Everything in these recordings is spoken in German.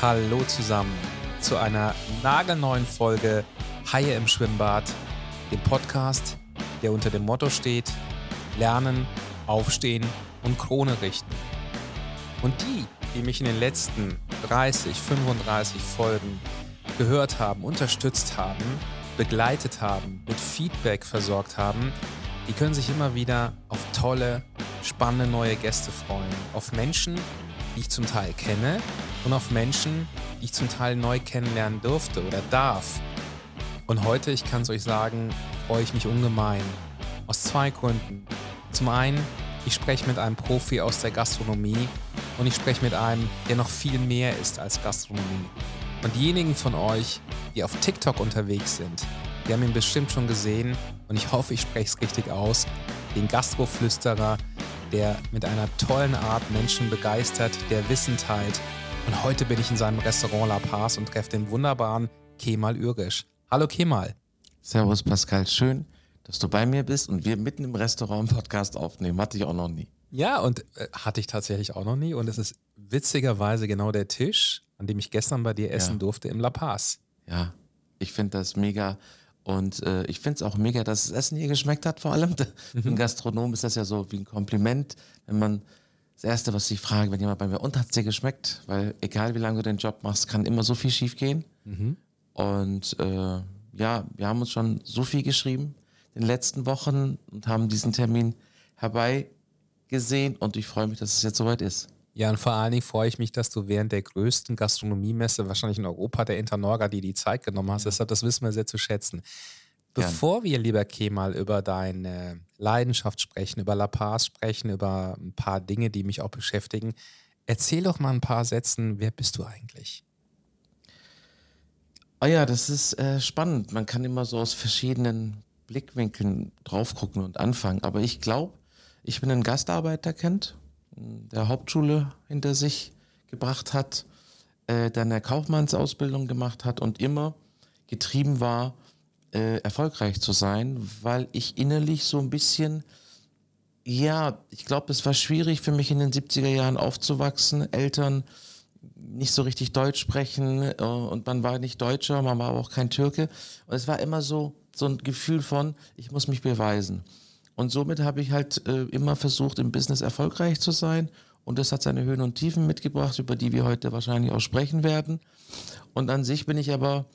Hallo zusammen zu einer nagelneuen Folge Haie im Schwimmbad, dem Podcast, der unter dem Motto steht: Lernen, Aufstehen und Krone richten. Und die, die mich in den letzten 30, 35 Folgen gehört haben, unterstützt haben, begleitet haben, mit Feedback versorgt haben, die können sich immer wieder auf tolle, spannende neue Gäste freuen. Auf Menschen, die ich zum Teil kenne und auf Menschen, die ich zum Teil neu kennenlernen durfte oder darf. Und heute, ich kann es euch sagen, freue ich mich ungemein. Aus zwei Gründen. Zum einen, ich spreche mit einem Profi aus der Gastronomie und ich spreche mit einem, der noch viel mehr ist als Gastronomie. Und diejenigen von euch, die auf TikTok unterwegs sind, die haben ihn bestimmt schon gesehen und ich hoffe, ich spreche es richtig aus, den Gastroflüsterer, der mit einer tollen Art Menschen begeistert, der Wissen teilt. Und heute bin ich in seinem Restaurant La Paz und treffe den wunderbaren Kemal Ürisch. Hallo Kemal. Servus Pascal, schön, dass du bei mir bist und wir mitten im Restaurant einen Podcast aufnehmen. Hatte ich auch noch nie. Ja, und äh, hatte ich tatsächlich auch noch nie. Und es ist witzigerweise genau der Tisch, an dem ich gestern bei dir essen ja. durfte im La Paz. Ja, ich finde das mega und äh, ich finde es auch mega, dass das Essen hier geschmeckt hat, vor allem. Mhm. Für einen Gastronom ist das ja so wie ein Kompliment, wenn man das Erste, was ich frage, wenn jemand bei mir, und hat es dir geschmeckt? Weil egal wie lange du den Job machst, kann immer so viel schief gehen. Mhm. Und äh, ja, wir haben uns schon so viel geschrieben in den letzten Wochen und haben diesen Termin herbeigesehen und ich freue mich, dass es jetzt soweit ist. Ja, und vor allen Dingen freue ich mich, dass du während der größten Gastronomiemesse, wahrscheinlich in Europa, der Internorga, die die Zeit genommen hast. Deshalb, das wissen wir sehr zu schätzen. Bevor wir, lieber Kemal, über deine Leidenschaft sprechen, über La Paz sprechen, über ein paar Dinge, die mich auch beschäftigen, erzähl doch mal ein paar Sätzen, wer bist du eigentlich? Ah ja, das ist äh, spannend. Man kann immer so aus verschiedenen Blickwinkeln drauf gucken und anfangen. Aber ich glaube, ich bin ein Gastarbeiterkind der Hauptschule hinter sich gebracht hat, äh, dann eine Kaufmannsausbildung gemacht hat und immer getrieben war, äh, erfolgreich zu sein, weil ich innerlich so ein bisschen, ja, ich glaube, es war schwierig für mich in den 70er Jahren aufzuwachsen, Eltern nicht so richtig Deutsch sprechen äh, und man war nicht Deutscher, man war aber auch kein Türke und es war immer so, so ein Gefühl von, ich muss mich beweisen. Und somit habe ich halt äh, immer versucht, im Business erfolgreich zu sein. Und das hat seine Höhen und Tiefen mitgebracht, über die wir heute wahrscheinlich auch sprechen werden. Und an sich bin ich aber,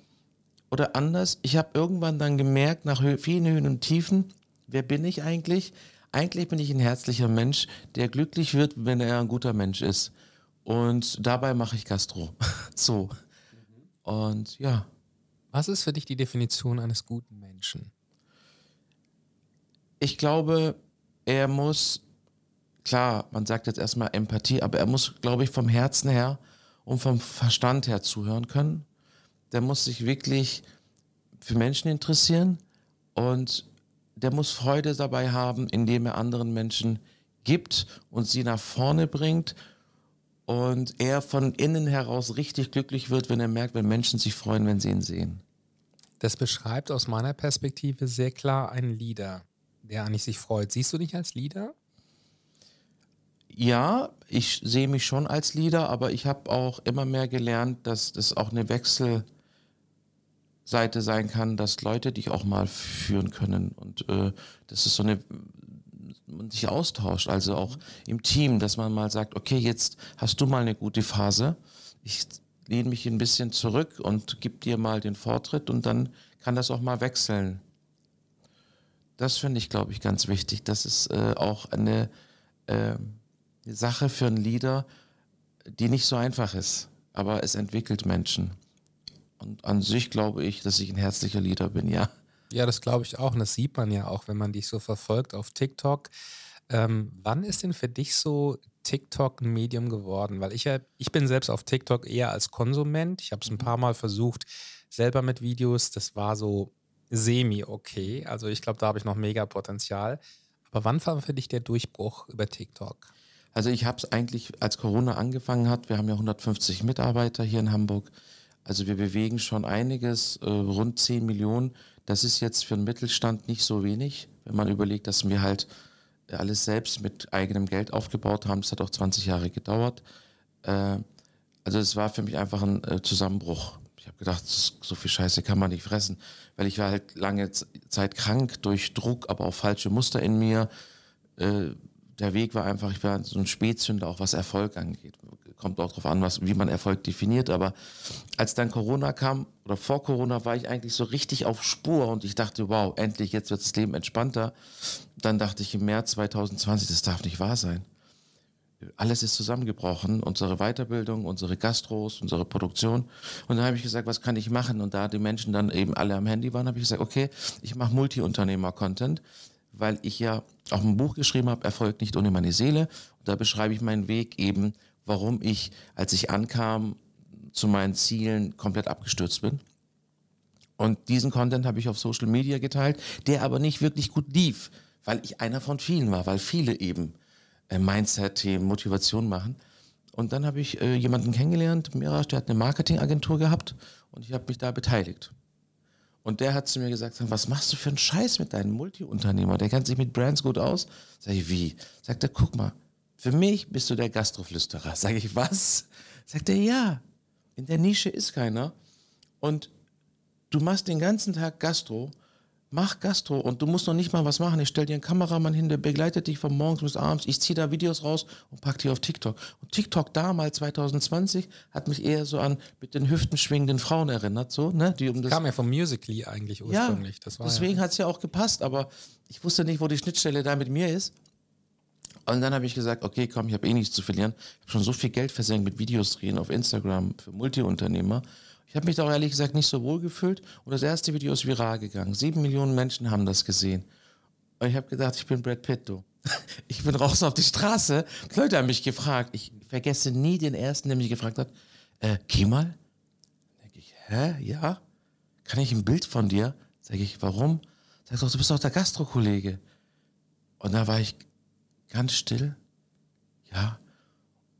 oder anders, ich habe irgendwann dann gemerkt, nach vielen Höhen und Tiefen, wer bin ich eigentlich? Eigentlich bin ich ein herzlicher Mensch, der glücklich wird, wenn er ein guter Mensch ist. Und dabei mache ich Gastro. so. Und ja. Was ist für dich die Definition eines guten Menschen? Ich glaube, er muss, klar, man sagt jetzt erstmal Empathie, aber er muss, glaube ich, vom Herzen her und vom Verstand her zuhören können. Der muss sich wirklich für Menschen interessieren und der muss Freude dabei haben, indem er anderen Menschen gibt und sie nach vorne bringt und er von innen heraus richtig glücklich wird, wenn er merkt, wenn Menschen sich freuen, wenn sie ihn sehen. Das beschreibt aus meiner Perspektive sehr klar einen Leader der eigentlich sich freut. Siehst du dich als Leader? Ja, ich sehe mich schon als Leader, aber ich habe auch immer mehr gelernt, dass das auch eine Wechselseite sein kann, dass Leute dich auch mal führen können und äh, das ist so eine man sich austauscht, also auch im Team, dass man mal sagt, okay, jetzt hast du mal eine gute Phase, ich lehne mich ein bisschen zurück und gib dir mal den Vortritt und dann kann das auch mal wechseln. Das finde ich, glaube ich, ganz wichtig. Das ist äh, auch eine, äh, Sache für einen Leader, die nicht so einfach ist, aber es entwickelt Menschen. Und an sich glaube ich, dass ich ein herzlicher Leader bin, ja. Ja, das glaube ich auch. Und das sieht man ja auch, wenn man dich so verfolgt auf TikTok. Ähm, wann ist denn für dich so TikTok ein Medium geworden? Weil ich, ich bin selbst auf TikTok eher als Konsument. Ich habe es ein paar Mal versucht, selber mit Videos. Das war so semi-okay. Also ich glaube, da habe ich noch mega Potenzial. Aber wann war für dich der Durchbruch über TikTok? Also ich habe es eigentlich, als Corona angefangen hat, wir haben ja 150 Mitarbeiter hier in Hamburg. Also wir bewegen schon einiges, äh, rund 10 Millionen. Das ist jetzt für den Mittelstand nicht so wenig, wenn man überlegt, dass wir halt alles selbst mit eigenem Geld aufgebaut haben. Das hat auch 20 Jahre gedauert. Äh, also es war für mich einfach ein äh, Zusammenbruch. Habe gedacht, so viel Scheiße kann man nicht fressen, weil ich war halt lange Zeit krank durch Druck, aber auch falsche Muster in mir. Äh, der Weg war einfach, ich war so ein Spätzünder, auch was Erfolg angeht. Kommt auch darauf an, was, wie man Erfolg definiert. Aber als dann Corona kam, oder vor Corona, war ich eigentlich so richtig auf Spur und ich dachte, wow, endlich, jetzt wird das Leben entspannter. Dann dachte ich im März 2020, das darf nicht wahr sein. Alles ist zusammengebrochen, unsere Weiterbildung, unsere Gastros, unsere Produktion. Und dann habe ich gesagt, was kann ich machen? Und da die Menschen dann eben alle am Handy waren, habe ich gesagt, okay, ich mache Multi-Unternehmer-Content weil ich ja auch ein Buch geschrieben habe, Erfolg nicht ohne meine Seele. Und da beschreibe ich meinen Weg eben, warum ich, als ich ankam, zu meinen Zielen komplett abgestürzt bin. Und diesen Content habe ich auf Social Media geteilt, der aber nicht wirklich gut lief, weil ich einer von vielen war, weil viele eben Mindset-Themen, Motivation machen. Und dann habe ich äh, jemanden kennengelernt, Mirasch, der hat eine Marketingagentur gehabt und ich habe mich da beteiligt. Und der hat zu mir gesagt, was machst du für einen Scheiß mit deinem Multiunternehmer? Der kennt sich mit Brands gut aus. Sag ich, wie? Sagt er, guck mal, für mich bist du der Gastroflüsterer. Sag ich, was? Sagt er, ja. In der Nische ist keiner. Und du machst den ganzen Tag Gastro mach Gastro und du musst noch nicht mal was machen. Ich stell dir einen Kameramann hin, der begleitet dich von morgens bis abends. Ich ziehe da Videos raus und pack die auf TikTok. Und TikTok damals, 2020, hat mich eher so an mit den Hüften schwingenden Frauen erinnert. So, ne? die um das kam ja vom Musically eigentlich ursprünglich. Ja, deswegen ja. hat es ja auch gepasst, aber ich wusste nicht, wo die Schnittstelle da mit mir ist. Und dann habe ich gesagt, okay, komm, ich habe eh nichts zu verlieren. Ich habe schon so viel Geld versenkt mit Videos drehen auf Instagram für Multiunternehmer. Ich habe mich da auch ehrlich gesagt nicht so wohl gefühlt. Und das erste Video ist viral gegangen. Sieben Millionen Menschen haben das gesehen. Und ich habe gedacht, ich bin Brad Pitt, du. Ich bin raus auf die Straße. Leute haben mich gefragt. Ich vergesse nie den ersten, der mich gefragt hat, äh, geh mal. Denke ich, hä? Ja? Kann ich ein Bild von dir? Sag ich, warum? Sag doch, du bist doch der Gastrokollege. Und da war ich ganz still. Ja.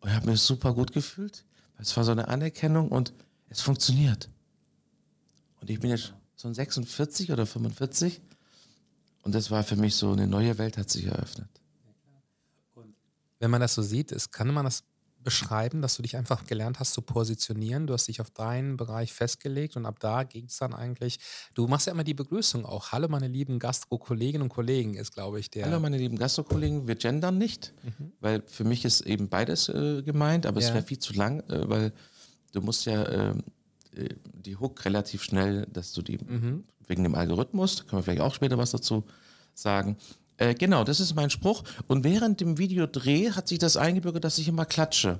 Und ich habe mich super gut gefühlt. Es war so eine Anerkennung und es funktioniert. Und ich bin jetzt so 46 oder 45 und das war für mich so eine neue Welt hat sich eröffnet. Wenn man das so sieht, ist, kann man das beschreiben, dass du dich einfach gelernt hast zu positionieren. Du hast dich auf deinen Bereich festgelegt und ab da ging es dann eigentlich. Du machst ja immer die Begrüßung auch. Hallo, meine lieben Gastro-Kolleginnen und Kollegen, ist, glaube ich, der. Hallo, meine lieben Gastro-Kollegen. Wir gendern nicht, mhm. weil für mich ist eben beides äh, gemeint, aber ja. es wäre viel zu lang, äh, weil du musst ja äh, die Hook relativ schnell, dass du die mhm. wegen dem Algorithmus, da können wir vielleicht auch später was dazu sagen. Äh, genau, das ist mein Spruch. Und während dem Videodreh hat sich das eingebürgert, dass ich immer klatsche.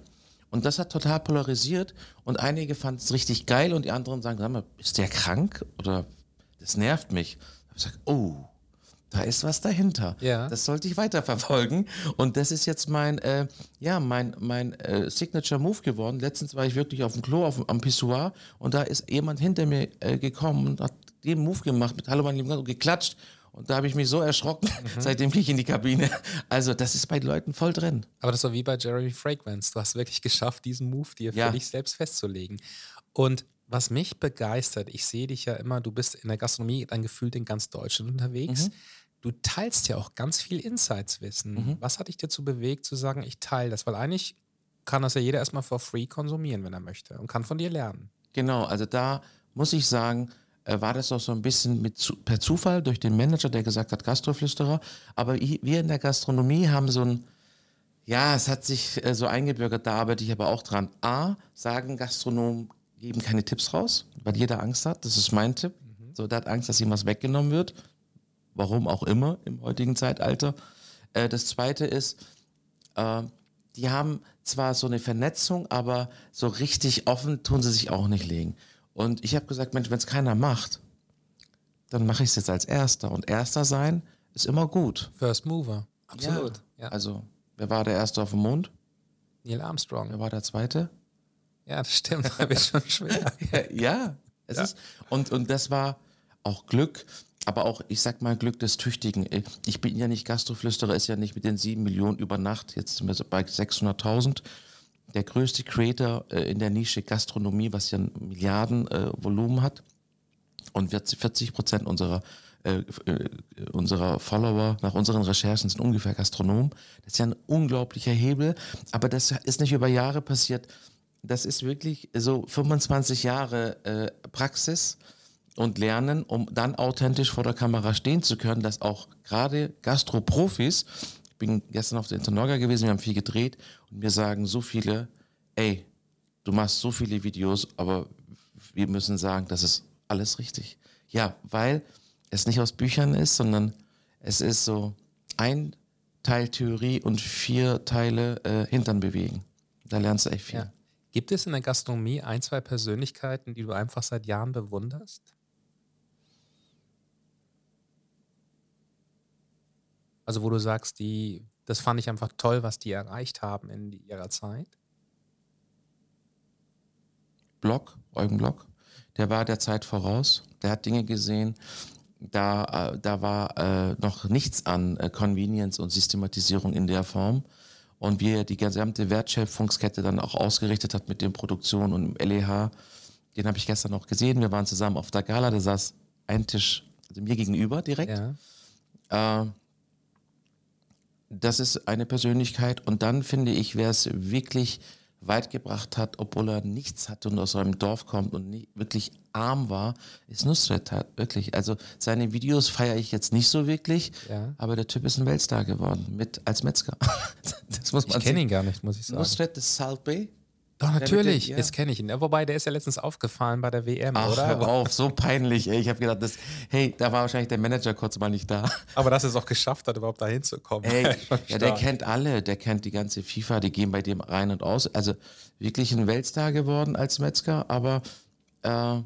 Und das hat total polarisiert. Und einige fanden es richtig geil und die anderen sagen, sag mal, ist der krank? Oder das nervt mich. Ich sage, oh, da ist was dahinter. Ja. Das sollte ich weiterverfolgen. Und das ist jetzt mein, äh, ja, mein, mein äh, Signature Move geworden. Letztens war ich wirklich auf dem Klo auf, am Pissoir und da ist jemand hinter mir äh, gekommen und hat den Move gemacht mit Hallo, mein Lieber, und geklatscht. Und da habe ich mich so erschrocken, mhm. seitdem gehe ich in die Kabine. Also, das ist bei Leuten voll drin. Aber das war wie bei Jeremy Fragrance. Du hast wirklich geschafft, diesen Move dir ja. für dich selbst festzulegen. Und was mich begeistert, ich sehe dich ja immer, du bist in der Gastronomie dann gefühlt in ganz Deutschland unterwegs. Mhm du teilst ja auch ganz viel Insights-Wissen. Mhm. Was hat dich dazu bewegt, zu sagen, ich teile das? Weil eigentlich kann das ja jeder erstmal for free konsumieren, wenn er möchte und kann von dir lernen. Genau, also da muss ich sagen, äh, war das auch so ein bisschen mit, per Zufall durch den Manager, der gesagt hat, Gastroflüsterer. Aber wir in der Gastronomie haben so ein, ja, es hat sich äh, so eingebürgert, da arbeite ich aber auch dran. A, sagen Gastronomen, geben keine Tipps raus, weil jeder Angst hat. Das ist mein Tipp. Mhm. So, der hat Angst, dass ihm was weggenommen wird warum auch immer im heutigen Zeitalter. Äh, das zweite ist, äh, die haben zwar so eine Vernetzung, aber so richtig offen tun sie sich auch nicht legen. Und ich habe gesagt, Mensch, wenn es keiner macht, dann mache ich es jetzt als Erster. Und Erster sein ist immer gut. First Mover, absolut. Ja, ja. Also, wer war der Erste auf dem Mond? Neil Armstrong. Wer war der Zweite? Ja, das stimmt, da wird schon schwer. ja, es ja. ist. Und, und das war auch Glück aber auch, ich sag mal, Glück des Tüchtigen. Ich bin ja nicht Gastroflüsterer, ist ja nicht mit den sieben Millionen über Nacht, jetzt sind wir bei 600.000. Der größte Creator äh, in der Nische Gastronomie, was ja ein Milliardenvolumen äh, hat. Und 40 Prozent unserer, äh, äh, unserer Follower nach unseren Recherchen sind ungefähr Gastronomen. Das ist ja ein unglaublicher Hebel. Aber das ist nicht über Jahre passiert. das ist wirklich so 25 Jahre äh, Praxis und Lernen, um dann authentisch vor der Kamera stehen zu können, dass auch gerade Gastroprofis, ich bin gestern auf der Internorga gewesen, wir haben viel gedreht und mir sagen so viele, ey, du machst so viele Videos, aber wir müssen sagen, das ist alles richtig. Ja, weil es nicht aus Büchern ist, sondern es ist so ein Teil Theorie und vier Teile äh, Hintern bewegen. Da lernst du echt viel. Ja. Gibt es in der Gastronomie ein, zwei Persönlichkeiten, die du einfach seit Jahren bewunderst? Also wo du sagst, die, das fand ich einfach toll, was die erreicht haben in ihrer Zeit. Block, Eugen Block, der war der Zeit voraus. Der hat Dinge gesehen, da, äh, da war äh, noch nichts an äh, Convenience und Systematisierung in der Form. Und wie er die gesamte Wertschöpfungskette dann auch ausgerichtet hat mit den Produktionen und im LEH, den habe ich gestern noch gesehen. Wir waren zusammen auf der Gala, da saß ein Tisch also mir gegenüber direkt. Ja. Äh, das ist eine Persönlichkeit. Und dann finde ich, wer es wirklich weit gebracht hat, obwohl er nichts hatte und aus einem Dorf kommt und nie, wirklich arm war, ist Nusret hat, wirklich. Also seine Videos feiere ich jetzt nicht so wirklich, ja. aber der Typ ist ein Weltstar geworden, mit als Metzger. das muss man ich kenne ihn gar nicht, muss ich sagen. Nusret ist Salbe doch, natürlich, ja. jetzt kenne ich ihn. Wobei, der ist ja letztens aufgefallen bei der WM, Ach, oder? Hör auf, so peinlich. Ey. Ich habe gedacht, das, hey, da war wahrscheinlich der Manager kurz mal nicht da. Aber dass er es auch geschafft hat, überhaupt da hinzukommen. Ey, ja, der kennt alle, der kennt die ganze FIFA, die gehen bei dem rein und aus. Also wirklich ein Weltstar geworden als Metzger, aber äh,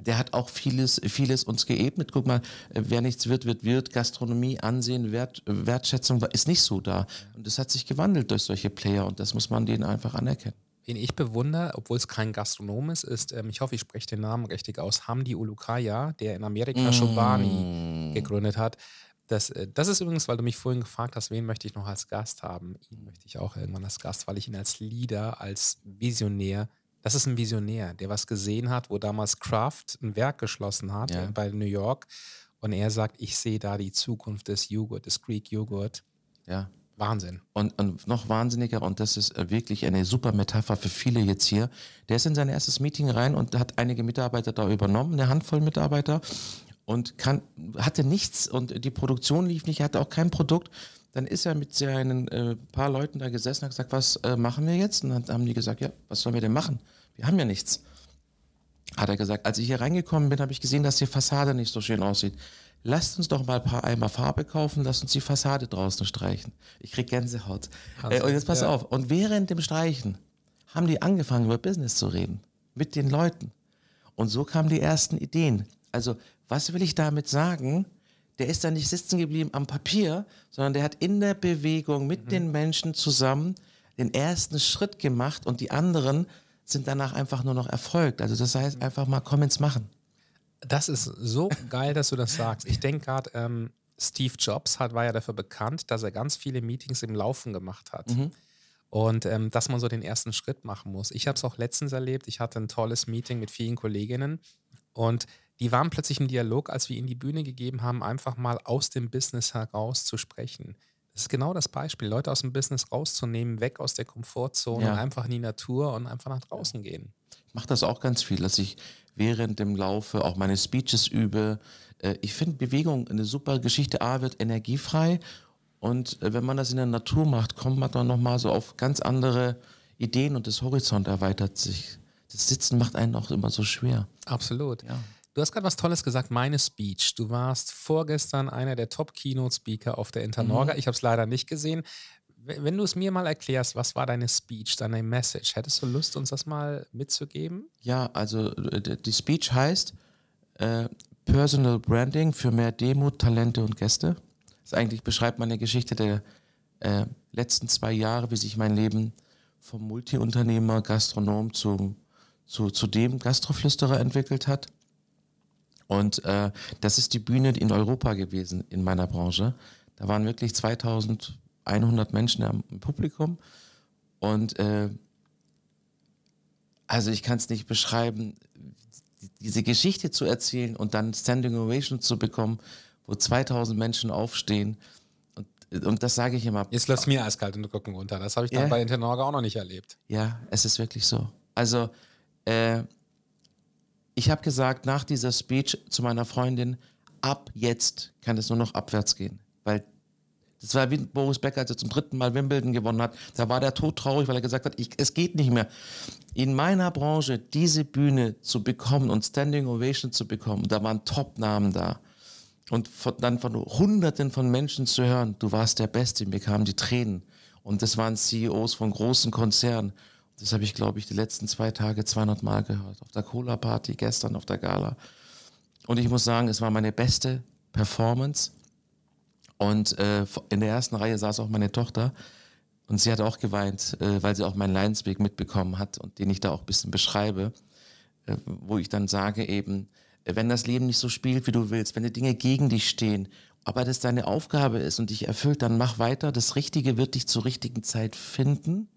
der hat auch vieles, vieles uns geebnet. Guck mal, äh, wer nichts wird, wird, wird. Gastronomie, Ansehen, Wert, Wertschätzung ist nicht so da. Und das hat sich gewandelt durch solche Player und das muss man denen einfach anerkennen. Wen ich bewundere, obwohl es kein Gastronom ist, ist, ähm, ich hoffe, ich spreche den Namen richtig aus, Hamdi Ulukaya, der in Amerika mm. Shobani gegründet hat. Das, äh, das ist übrigens, weil du mich vorhin gefragt hast, wen möchte ich noch als Gast haben. Ihn möchte ich auch irgendwann als Gast, weil ich ihn als Leader, als Visionär das ist ein Visionär, der was gesehen hat, wo damals Kraft ein Werk geschlossen hat ja. bei New York. Und er sagt, ich sehe da die Zukunft des Joghurt, des Greek Joghurt. Ja. Wahnsinn. Und, und noch wahnsinniger, und das ist äh, wirklich eine super Metapher für viele jetzt hier. Der ist in sein erstes Meeting rein und hat einige Mitarbeiter da übernommen, eine Handvoll Mitarbeiter, und kann, hatte nichts und die Produktion lief nicht, er hatte auch kein Produkt. Dann ist er mit seinen äh, paar Leuten da gesessen und hat gesagt, was äh, machen wir jetzt? Und dann haben die gesagt, ja, was sollen wir denn machen? Wir haben ja nichts. Hat er gesagt, als ich hier reingekommen bin, habe ich gesehen, dass die Fassade nicht so schön aussieht. Lasst uns doch mal ein paar Eimer Farbe kaufen, lasst uns die Fassade draußen streichen. Ich krieg Gänsehaut. Äh, und jetzt pass ja. auf. Und während dem Streichen haben die angefangen, über Business zu reden. Mit den Leuten. Und so kamen die ersten Ideen. Also, was will ich damit sagen? Der ist da nicht sitzen geblieben am Papier, sondern der hat in der Bewegung mit mhm. den Menschen zusammen den ersten Schritt gemacht und die anderen sind danach einfach nur noch erfolgt. Also das heißt einfach mal, komm ins Machen. Das ist so geil, dass du das sagst. Ich denke gerade, ähm, Steve Jobs hat, war ja dafür bekannt, dass er ganz viele Meetings im Laufen gemacht hat. Mhm. Und ähm, dass man so den ersten Schritt machen muss. Ich habe es auch letztens erlebt. Ich hatte ein tolles Meeting mit vielen Kolleginnen und die waren plötzlich im Dialog, als wir ihnen die Bühne gegeben haben, einfach mal aus dem Business heraus zu sprechen. Das ist genau das Beispiel, Leute aus dem Business rauszunehmen, weg aus der Komfortzone ja. und einfach in die Natur und einfach nach draußen gehen. Ich mache das auch ganz viel, dass ich während dem Laufe auch meine Speeches übe. Äh, ich finde Bewegung eine super Geschichte. A wird energiefrei und äh, wenn man das in der Natur macht, kommt man dann nochmal so auf ganz andere Ideen und das Horizont erweitert sich. Das Sitzen macht einen auch immer so schwer. Absolut. Ja. Du hast gerade was Tolles gesagt, meine Speech. Du warst vorgestern einer der Top-Keynote-Speaker auf der Internorga. Mhm. Ich habe es leider nicht gesehen. Wenn du es mir mal erklärst, was war deine Speech, deine Message? Hättest du Lust, uns das mal mitzugeben? Ja, also die Speech heißt äh, Personal Branding für mehr Demut, Talente und Gäste. Das eigentlich beschreibt meine Geschichte der äh, letzten zwei Jahre, wie sich mein Leben vom Multiunternehmer, Gastronom zum, zu, zu dem Gastroflüsterer entwickelt hat. Und äh, das ist die Bühne in Europa gewesen in meiner Branche. Da waren wirklich 2100 Menschen im Publikum. Und äh, also ich kann es nicht beschreiben, diese Geschichte zu erzählen und dann Standing Ovation zu bekommen, wo 2000 Menschen aufstehen. Und Und das sage ich immer. Jetzt läuft mir eiskalt in den Rücken runter. Das habe ich dann Ja. bei Internorga auch noch nicht erlebt. Ja, es ist wirklich so. Also, äh, ich habe gesagt, nach dieser Speech zu meiner Freundin, ab jetzt kann es nur noch abwärts gehen. Weil das war wie Boris Becker, als er zum dritten Mal Wimbledon gewonnen hat. Da war der todtraurig, weil er gesagt hat, ich, es geht nicht mehr. In meiner Branche diese Bühne zu bekommen und Standing Ovation zu bekommen, da waren Top-Namen da. Und von, dann von Hunderten von Menschen zu hören, du warst der Beste, mir kamen die Tränen. Und das waren CEOs von großen Konzernen. Das habe ich, glaube ich, die letzten zwei Tage 200 Mal gehört. Auf der Cola-Party, gestern auf der Gala. Und ich muss sagen, es war meine beste Performance. Und äh, in der ersten Reihe saß auch meine Tochter. Und sie hat auch geweint, äh, weil sie auch meinen Leidensweg mitbekommen hat und den ich da auch ein bisschen beschreibe, äh, wo ich dann sage eben, äh, wenn das Leben nicht so spielt, wie du willst, wenn die Dinge gegen dich stehen, aber das deine Aufgabe ist und dich erfüllt, dann mach weiter. Das Richtige wird dich zur richtigen Zeit finden.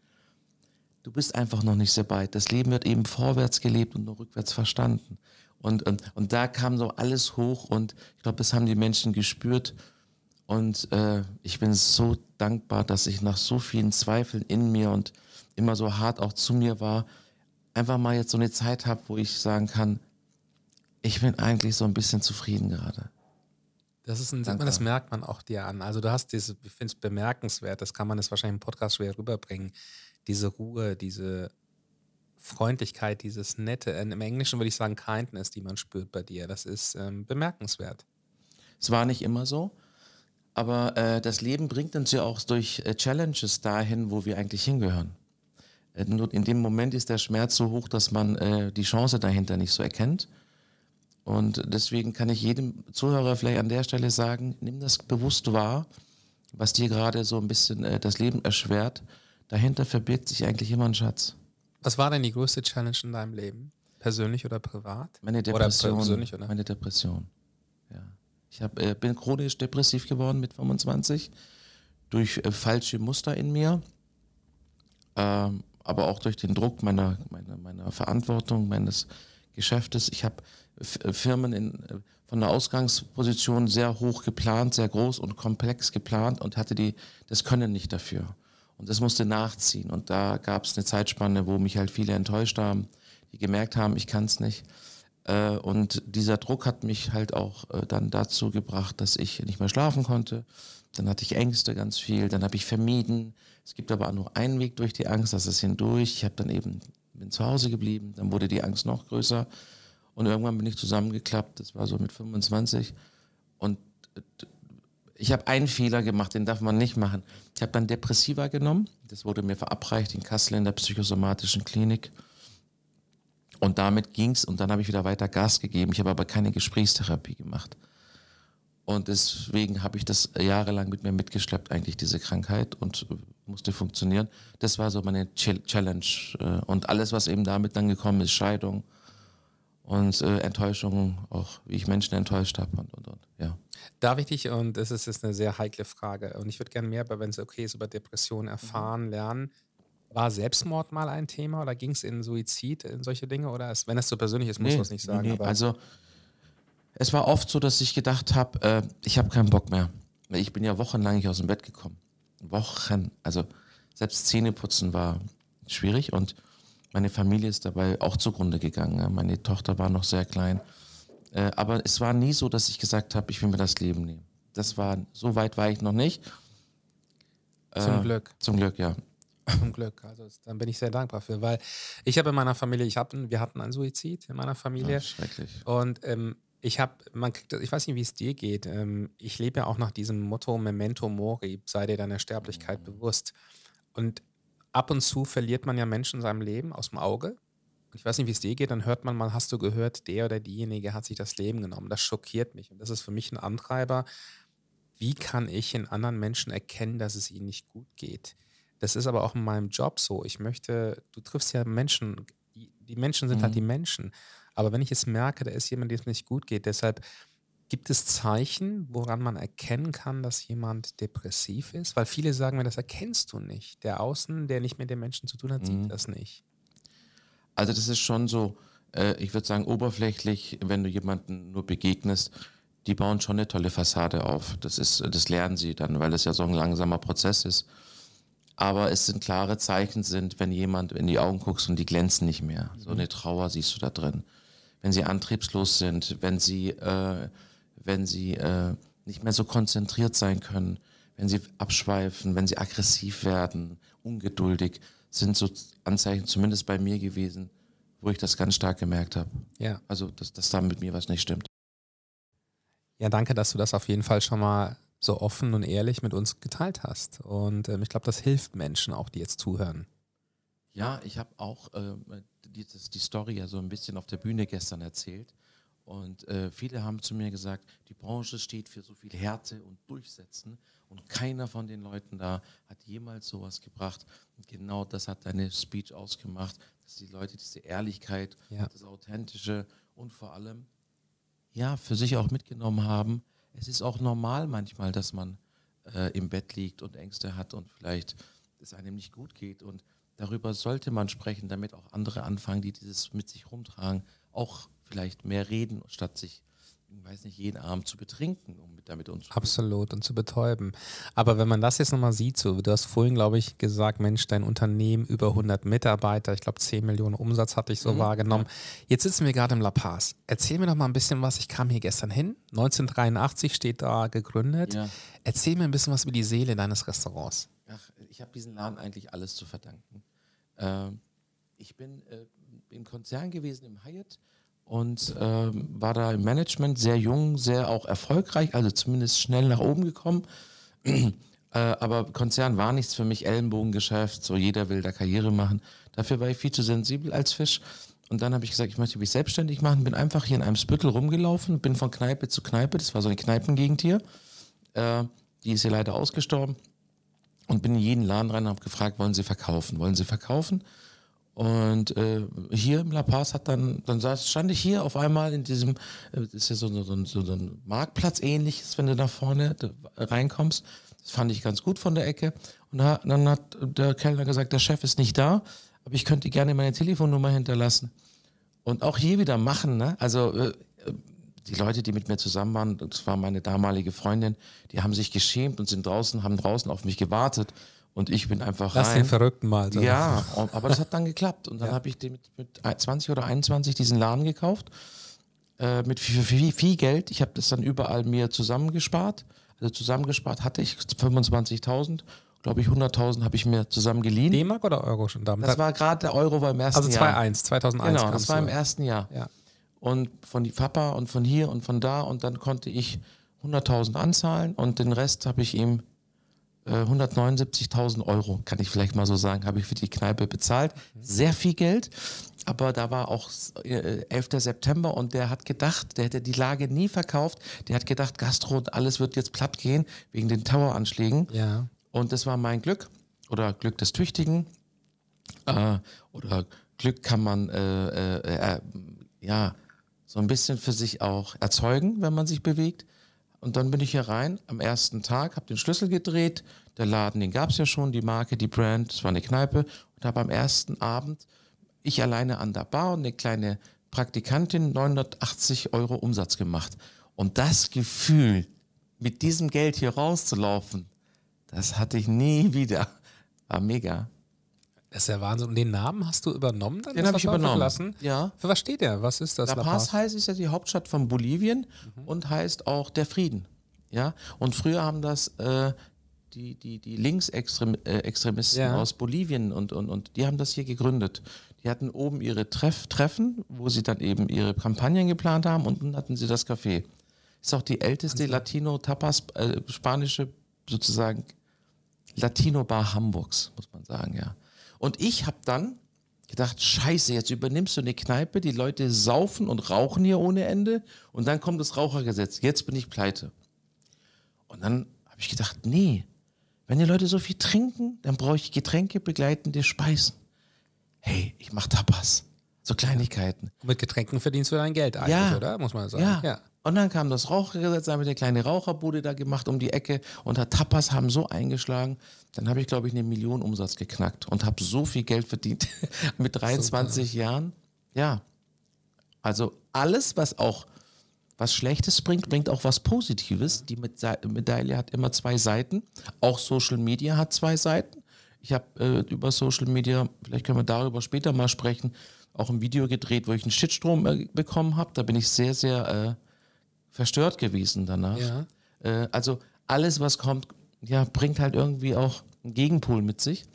Du bist einfach noch nicht so weit. Das Leben wird eben vorwärts gelebt und nur rückwärts verstanden. Und, und, und da kam so alles hoch und ich glaube, das haben die Menschen gespürt. Und äh, ich bin so dankbar, dass ich nach so vielen Zweifeln in mir und immer so hart auch zu mir war, einfach mal jetzt so eine Zeit habe, wo ich sagen kann, ich bin eigentlich so ein bisschen zufrieden gerade. Das ist ein, Danke. das merkt man auch dir an. Also du hast diese, ich finde es bemerkenswert, das kann man jetzt wahrscheinlich im Podcast schwer rüberbringen. Diese Ruhe, diese Freundlichkeit, dieses Nette, äh, im Englischen würde ich sagen Kindness, die man spürt bei dir. Das ist ähm, bemerkenswert. Es war nicht immer so, aber äh, das Leben bringt uns ja auch durch äh, Challenges dahin, wo wir eigentlich hingehören. Äh, nur in dem Moment ist der Schmerz so hoch, dass man äh, die Chance dahinter nicht so erkennt. Und deswegen kann ich jedem Zuhörer vielleicht an der Stelle sagen, nimm das bewusst wahr, was dir gerade so ein bisschen äh, das Leben erschwert. Dahinter verbirgt sich eigentlich immer ein Schatz. Was war denn die größte Challenge in deinem Leben? Persönlich oder privat? Meine Oder Depression. persönlich, oder? Meine Depression. Ja. Ich hab, äh, bin chronisch depressiv geworden mit 25 durch äh, falsche Muster in mir, ähm, aber auch durch den Druck meiner, meiner, meiner Verantwortung, meines Geschäftes. Ich habe Firmen in, äh, von der Ausgangsposition sehr hoch geplant, sehr groß und komplex geplant und hatte die, das Können nicht dafür. Und das musste nachziehen. Und da gab es eine Zeitspanne, wo mich halt viele enttäuscht haben, die gemerkt haben, ich kann es nicht. Äh, und dieser Druck hat mich halt auch äh, dann dazu gebracht, dass ich nicht mehr schlafen konnte. Dann hatte ich Ängste ganz viel, dann habe ich vermieden. Es gibt aber auch nur einen Weg durch die Angst, das ist hindurch. Ich habe dann eben bin zu Hause geblieben, dann wurde die Angst noch größer und irgendwann bin ich zusammengeklappt. Das war so mit 25 und äh, ich habe einen Fehler gemacht, den darf man nicht machen. Ich habe dann Depressiva genommen. Das wurde mir verabreicht in Kassel in der psychosomatischen Klinik. Und damit ging's und dann habe ich wieder weiter Gas gegeben. Ich habe aber keine Gesprächstherapie gemacht. Und deswegen habe ich das jahrelang mit mir mitgeschleppt, eigentlich diese Krankheit und musste funktionieren. Das war so meine Ch- Challenge. äh, Und alles, was eben damit dann gekommen ist, Scheidung und äh, Enttäuschung, auch wie ich Menschen enttäuscht habe und, und, und. Ja. Darf ich dich, und das ist jetzt eine sehr heikle Frage, und ich würde gerne mehr, wenn es okay ist, über Depressionen erfahren, lernen. War Selbstmord mal ein Thema oder ging es in Suizid, in solche Dinge? Oder ist, wenn es so persönlich ist, muss man es nicht sagen. nee, aber also es war oft so, dass ich gedacht habe, äh, ich habe keinen Bock mehr. Ich bin ja wochenlang nicht aus dem Bett gekommen. Wochen. Also selbst Zähneputzen war schwierig und meine Familie ist dabei auch zugrunde gegangen. Meine Tochter war noch sehr klein. Äh, aber es war nie so, dass ich gesagt habe, ich will mir das Leben nehmen. Das war, so weit war ich noch nicht. zum Äh, Glück. Zum Glück, ja. Zum Glück. Also dann bin ich sehr dankbar für, weil ich habe in meiner Familie, ich hab, wir hatten einen Suizid in meiner Familie. ja schrecklich. Und ähm, ich habe, man kriegt, das- ich weiß nicht, wie es dir geht. Ähm, ich lebe ja auch nach diesem Motto Memento Mori, sei dir deiner Sterblichkeit bewusst. Und ab und zu verliert man ja Menschen in seinem Leben aus dem Auge. Ich weiß nicht, wie es dir geht, dann hört man mal, hast du gehört, der oder diejenige hat sich das Leben genommen. Das schockiert mich. Und das ist für mich ein Antreiber. Wie kann ich in anderen Menschen erkennen, dass es ihnen nicht gut geht? Das ist aber auch in meinem Job so. Ich möchte, du triffst ja Menschen, die, Menschen sind halt Mhm. die Menschen. Aber wenn ich es merke, da ist jemand, dem es nicht gut geht, deshalb gibt es Zeichen, woran man erkennen kann, dass jemand depressiv ist? Weil viele sagen mir, das erkennst du nicht. Der Außen, der nicht mit den Menschen zu tun hat, Mhm. sieht das nicht. Also das ist schon so, äh, ich würde sagen, oberflächlich, wenn du jemanden nur begegnest, die bauen schon eine tolle Fassade auf. Das ist, das lernen sie dann, weil das ja so ein langsamer Prozess ist. Aber es sind klare Zeichen sind, wenn jemand in die Augen guckst und die glänzen nicht mehr. So eine Trauer siehst du da drin. Wenn sie antriebslos sind, wenn sie, äh, wenn sie äh, nicht mehr so konzentriert sein können, wenn sie abschweifen, wenn sie aggressiv werden, ungeduldig, sind so Anzeichen zumindest bei mir gewesen, wo ich das ganz stark gemerkt habe. Ja. Also, dass, dass da mit mir was nicht stimmt. Ja, danke, dass du das auf jeden Fall schon mal so offen und ehrlich mit uns geteilt hast. Und ähm, ich glaube, das hilft Menschen auch, die jetzt zuhören. Ja, ich habe auch äh, die, die Story ja so ein bisschen auf der Bühne gestern erzählt. Und äh, viele haben zu mir gesagt, die Branche steht für so viel Härte und Durchsetzen. Und keiner von den Leuten da hat jemals sowas gebracht. Und genau das hat deine Speech ausgemacht, dass die Leute diese Ehrlichkeit, Ja. das Authentische und vor allem, ja, für sich auch mitgenommen haben. Es ist auch normal manchmal, dass man äh, im Bett liegt und Ängste hat und vielleicht es einem nicht gut geht. Und darüber sollte man sprechen, damit auch andere anfangen, die dieses mit sich rumtragen, auch vielleicht mehr reden, statt sich, ich weiß nicht, jeden Abend zu betrinken, um mit damit umzugehen. Absolut und zu betäuben. Aber wenn man das jetzt nochmal sieht, so, du hast vorhin, glaube ich, gesagt, Mensch, dein Unternehmen über 100 Mitarbeiter, ich glaube 10 Millionen Umsatz hatte ich so wahrgenommen. Jetzt sitzen wir gerade im La Paz. Erzähl mir doch mal ein bisschen was. Ich kam hier gestern hin. 1983 steht da gegründet. Ja. Erzähl mir ein bisschen was über die Seele deines Restaurants. Ach, ich habe diesen Laden eigentlich alles zu verdanken. Ähm, ich bin äh, im Konzern gewesen im Hyatt und ähm, war da im Management sehr jung, sehr auch erfolgreich, also zumindest schnell nach oben gekommen. äh, aber Konzern war nichts für mich, Ellenbogengeschäft, so jeder will da Karriere machen. Dafür war ich viel zu sensibel als Fisch. Und dann habe ich gesagt, ich möchte mich selbstständig machen, bin einfach hier in einem Spüttel rumgelaufen, bin von Kneipe zu Kneipe, das war so eine Kneipengegend hier. Äh, die ist hier leider ausgestorben und bin in jeden Laden rein und habe gefragt, wollen Sie verkaufen? Wollen Sie verkaufen? Und äh, hier im La Paz hat dann, dann saß, stand ich hier auf einmal in diesem, äh, das ist ja so, so, so, so ein Marktplatz ähnliches, wenn du da vorne reinkommst. Das fand ich ganz gut von der Ecke. Und da, dann hat der Kellner gesagt, der Chef ist nicht da, aber ich könnte gerne meine Telefonnummer hinterlassen. Und auch hier wieder machen, ne? Also äh, die Leute, die mit mir zusammen waren, das war meine damalige Freundin, die haben sich geschämt und sind draußen, haben draußen auf mich gewartet. Und ich bin einfach Lass rein. den Verrückten mal. So. Ja, aber das hat dann geklappt. Und dann habe ich den mit, mit 20 oder 21 diesen Laden gekauft. Äh, mit viel, viel, viel Geld. Ich habe das dann überall mir zusammengespart. Also zusammengespart hatte ich 25.000. Glaube ich, 100.000 habe ich mir zusammen geliehen. D-Mark oder Euro schon damals? Das war gerade der Euro war im ersten also Jahr. 2-1, 2001. Genau, das war im ersten Jahr. Ja. Und von die Papa und von hier und von da. Und dann konnte ich 100.000 anzahlen und den Rest habe ich ihm 179.000 Euro, kann ich vielleicht mal so sagen, habe ich für die Kneipe bezahlt. Sehr viel Geld. Aber da war auch äh, 11. September und der hat gedacht, der hätte die Lage nie verkauft. Der hat gedacht, Gastro und alles wird jetzt platt gehen wegen den Terroranschlägen. Ja. Und das war mein Glück oder Glück des Tüchtigen äh, oder Glück kann man äh, äh, äh, ja so ein bisschen für sich auch erzeugen, wenn man sich bewegt. Und dann bin ich hier rein am ersten Tag, habe den Schlüssel gedreht. Der Laden, den gab es ja schon, die Marke, die Brand, das war eine Kneipe. Und habe am ersten Abend ich alleine an der Bar und eine kleine Praktikantin 980 Euro Umsatz gemacht. Und das Gefühl, mit diesem Geld hier rauszulaufen, das hatte ich nie wieder. War mega. Das ist ja Wahnsinn. Und den Namen hast du übernommen dann? Den habe ich übernommen. Gelassen? Ja. Für was steht der? Was ist das? La La Paz Paz? heißt, ist ja die Hauptstadt von Bolivien und heißt auch der Frieden. Ja. Und früher haben das äh, die, die, die Linksextremisten äh, Ja. aus Bolivien und, und, und die haben das hier gegründet. Die hatten oben ihre Treff, Treffen, wo sie dann eben ihre Kampagnen geplant haben und unten hatten sie das Café. Ist auch die älteste Latino-Tapas, äh, spanische sozusagen Latino-Bar Hamburgs, muss man sagen, ja. Und ich habe dann gedacht, scheiße, jetzt übernimmst du eine Kneipe, die Leute saufen und rauchen hier ohne Ende und dann kommt das Rauchergesetz, jetzt bin ich pleite. Und dann habe ich gedacht, nee, wenn die Leute so viel trinken, dann brauche ich Getränke begleitende Speisen. Hey, ich mache Tapas, so Kleinigkeiten. Mit Getränken verdienst du dein Geld eigentlich, Ja. oder? Muss man sagen. Ja. Und dann kam das Rauchergesetz, haben wir eine kleine Raucherbude da gemacht um die Ecke und hat Tapas haben so eingeschlagen. Dann habe ich, glaube ich, eine Million Umsatz geknackt und habe so viel Geld verdient mit 23 Jahren. Ja. Also alles, was auch, was Schlechtes bringt, bringt auch was Positives. Die Medaille hat immer zwei Seiten. Auch Social Media hat zwei Seiten. Ich habe äh, über Social Media, vielleicht können wir darüber später mal sprechen, auch ein Video gedreht, wo ich einen Shitstrom äh, bekommen habe. Da bin ich sehr, sehr äh, verstört gewesen danach. Ja. Äh, also alles, was kommt, ja, bringt halt irgendwie auch einen Gegenpol mit sich.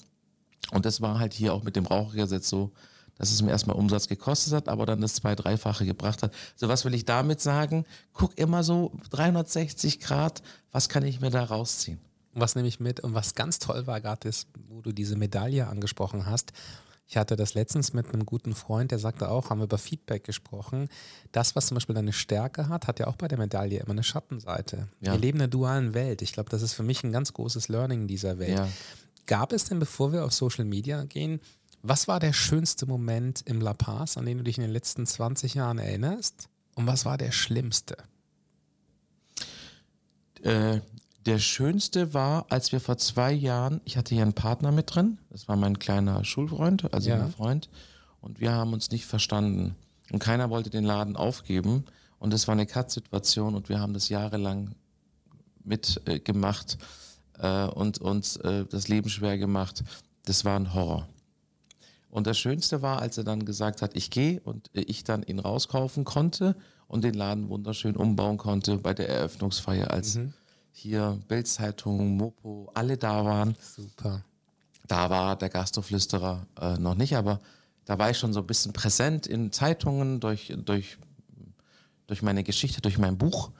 Und das war halt hier auch mit dem Rauchergesetz so, dass es mir erstmal Umsatz gekostet hat, aber dann das zwei-, dreifache gebracht hat. So, was will ich damit sagen? Guck immer so 360 Grad, was kann ich mir da rausziehen? Was nehme ich mit? Und was ganz toll war gerade ist, wo du diese Medaille angesprochen hast. Ich hatte das letztens mit einem guten Freund, der sagte auch, haben wir über Feedback gesprochen. Das, was zum Beispiel eine Stärke hat, hat ja auch bei der Medaille immer eine Schattenseite. Ja. Wir leben in einer dualen Welt. Ich glaube, das ist für mich ein ganz großes Learning dieser Welt. Ja. Gab es denn, bevor wir auf Social Media gehen, was war der schönste Moment im La Paz, an den du dich in den letzten 20 Jahren erinnerst? Und was war der schlimmste? Äh, der schönste war, als wir vor zwei Jahren, ich hatte hier einen Partner mit drin, das war mein kleiner Schulfreund, also ja. mein Freund, und wir haben uns nicht verstanden. Und keiner wollte den Laden aufgeben. Und es war eine Cut-Situation und wir haben das jahrelang mitgemacht äh, äh, und uns äh, das Leben schwer gemacht. Das war ein Horror. Und das Schönste war, als er dann gesagt hat, ich gehe und ich dann ihn rauskaufen konnte und den Laden wunderschön umbauen konnte bei der Eröffnungsfeier als mhm hier Bildzeitung, Mopo, alle da waren. Super. Da war der Gastroflüsterer äh, noch nicht, aber da war ich schon so ein bisschen präsent in Zeitungen durch, durch, durch meine Geschichte, durch mein Buch.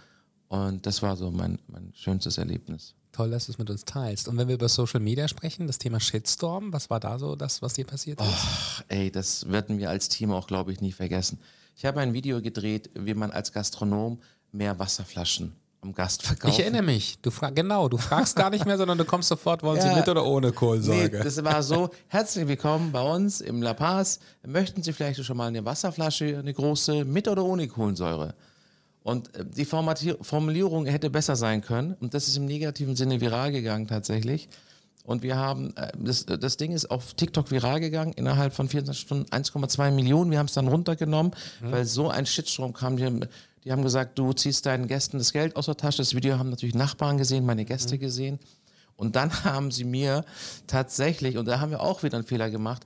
Und das war so mein, mein schönstes Erlebnis. Toll, dass du es mit uns teilst. Und wenn wir über Social Media sprechen, das Thema Shitstorm, was war da so das, was dir passiert ist? Oh, ey, das werden wir als Team auch, glaube ich, nie vergessen. Ich habe ein Video gedreht, wie man als Gastronom mehr Wasserflaschen am Gast verkaufen. Ich erinnere mich. Du frag, genau, du fragst gar nicht mehr, sondern du kommst sofort, wollen ja. Sie mit oder ohne Kohlensäure? Nee, das war so, herzlich willkommen bei uns im La Paz. Möchten Sie vielleicht schon mal eine Wasserflasche, eine große, mit oder ohne Kohlensäure? Und äh, die Formulierung hätte besser sein können. Und das ist im negativen Sinne viral gegangen tatsächlich. Und wir haben, äh, das, das Ding ist auf TikTok viral gegangen, innerhalb von 24 Stunden 1,2 Millionen. Wir haben es dann runtergenommen, mhm. weil so ein Shitstrom kam. Die, die haben gesagt, du ziehst deinen Gästen das Geld aus der Tasche. Das Video haben natürlich Nachbarn gesehen, meine Gäste mhm. gesehen. Und dann haben sie mir tatsächlich, und da haben wir auch wieder einen Fehler gemacht,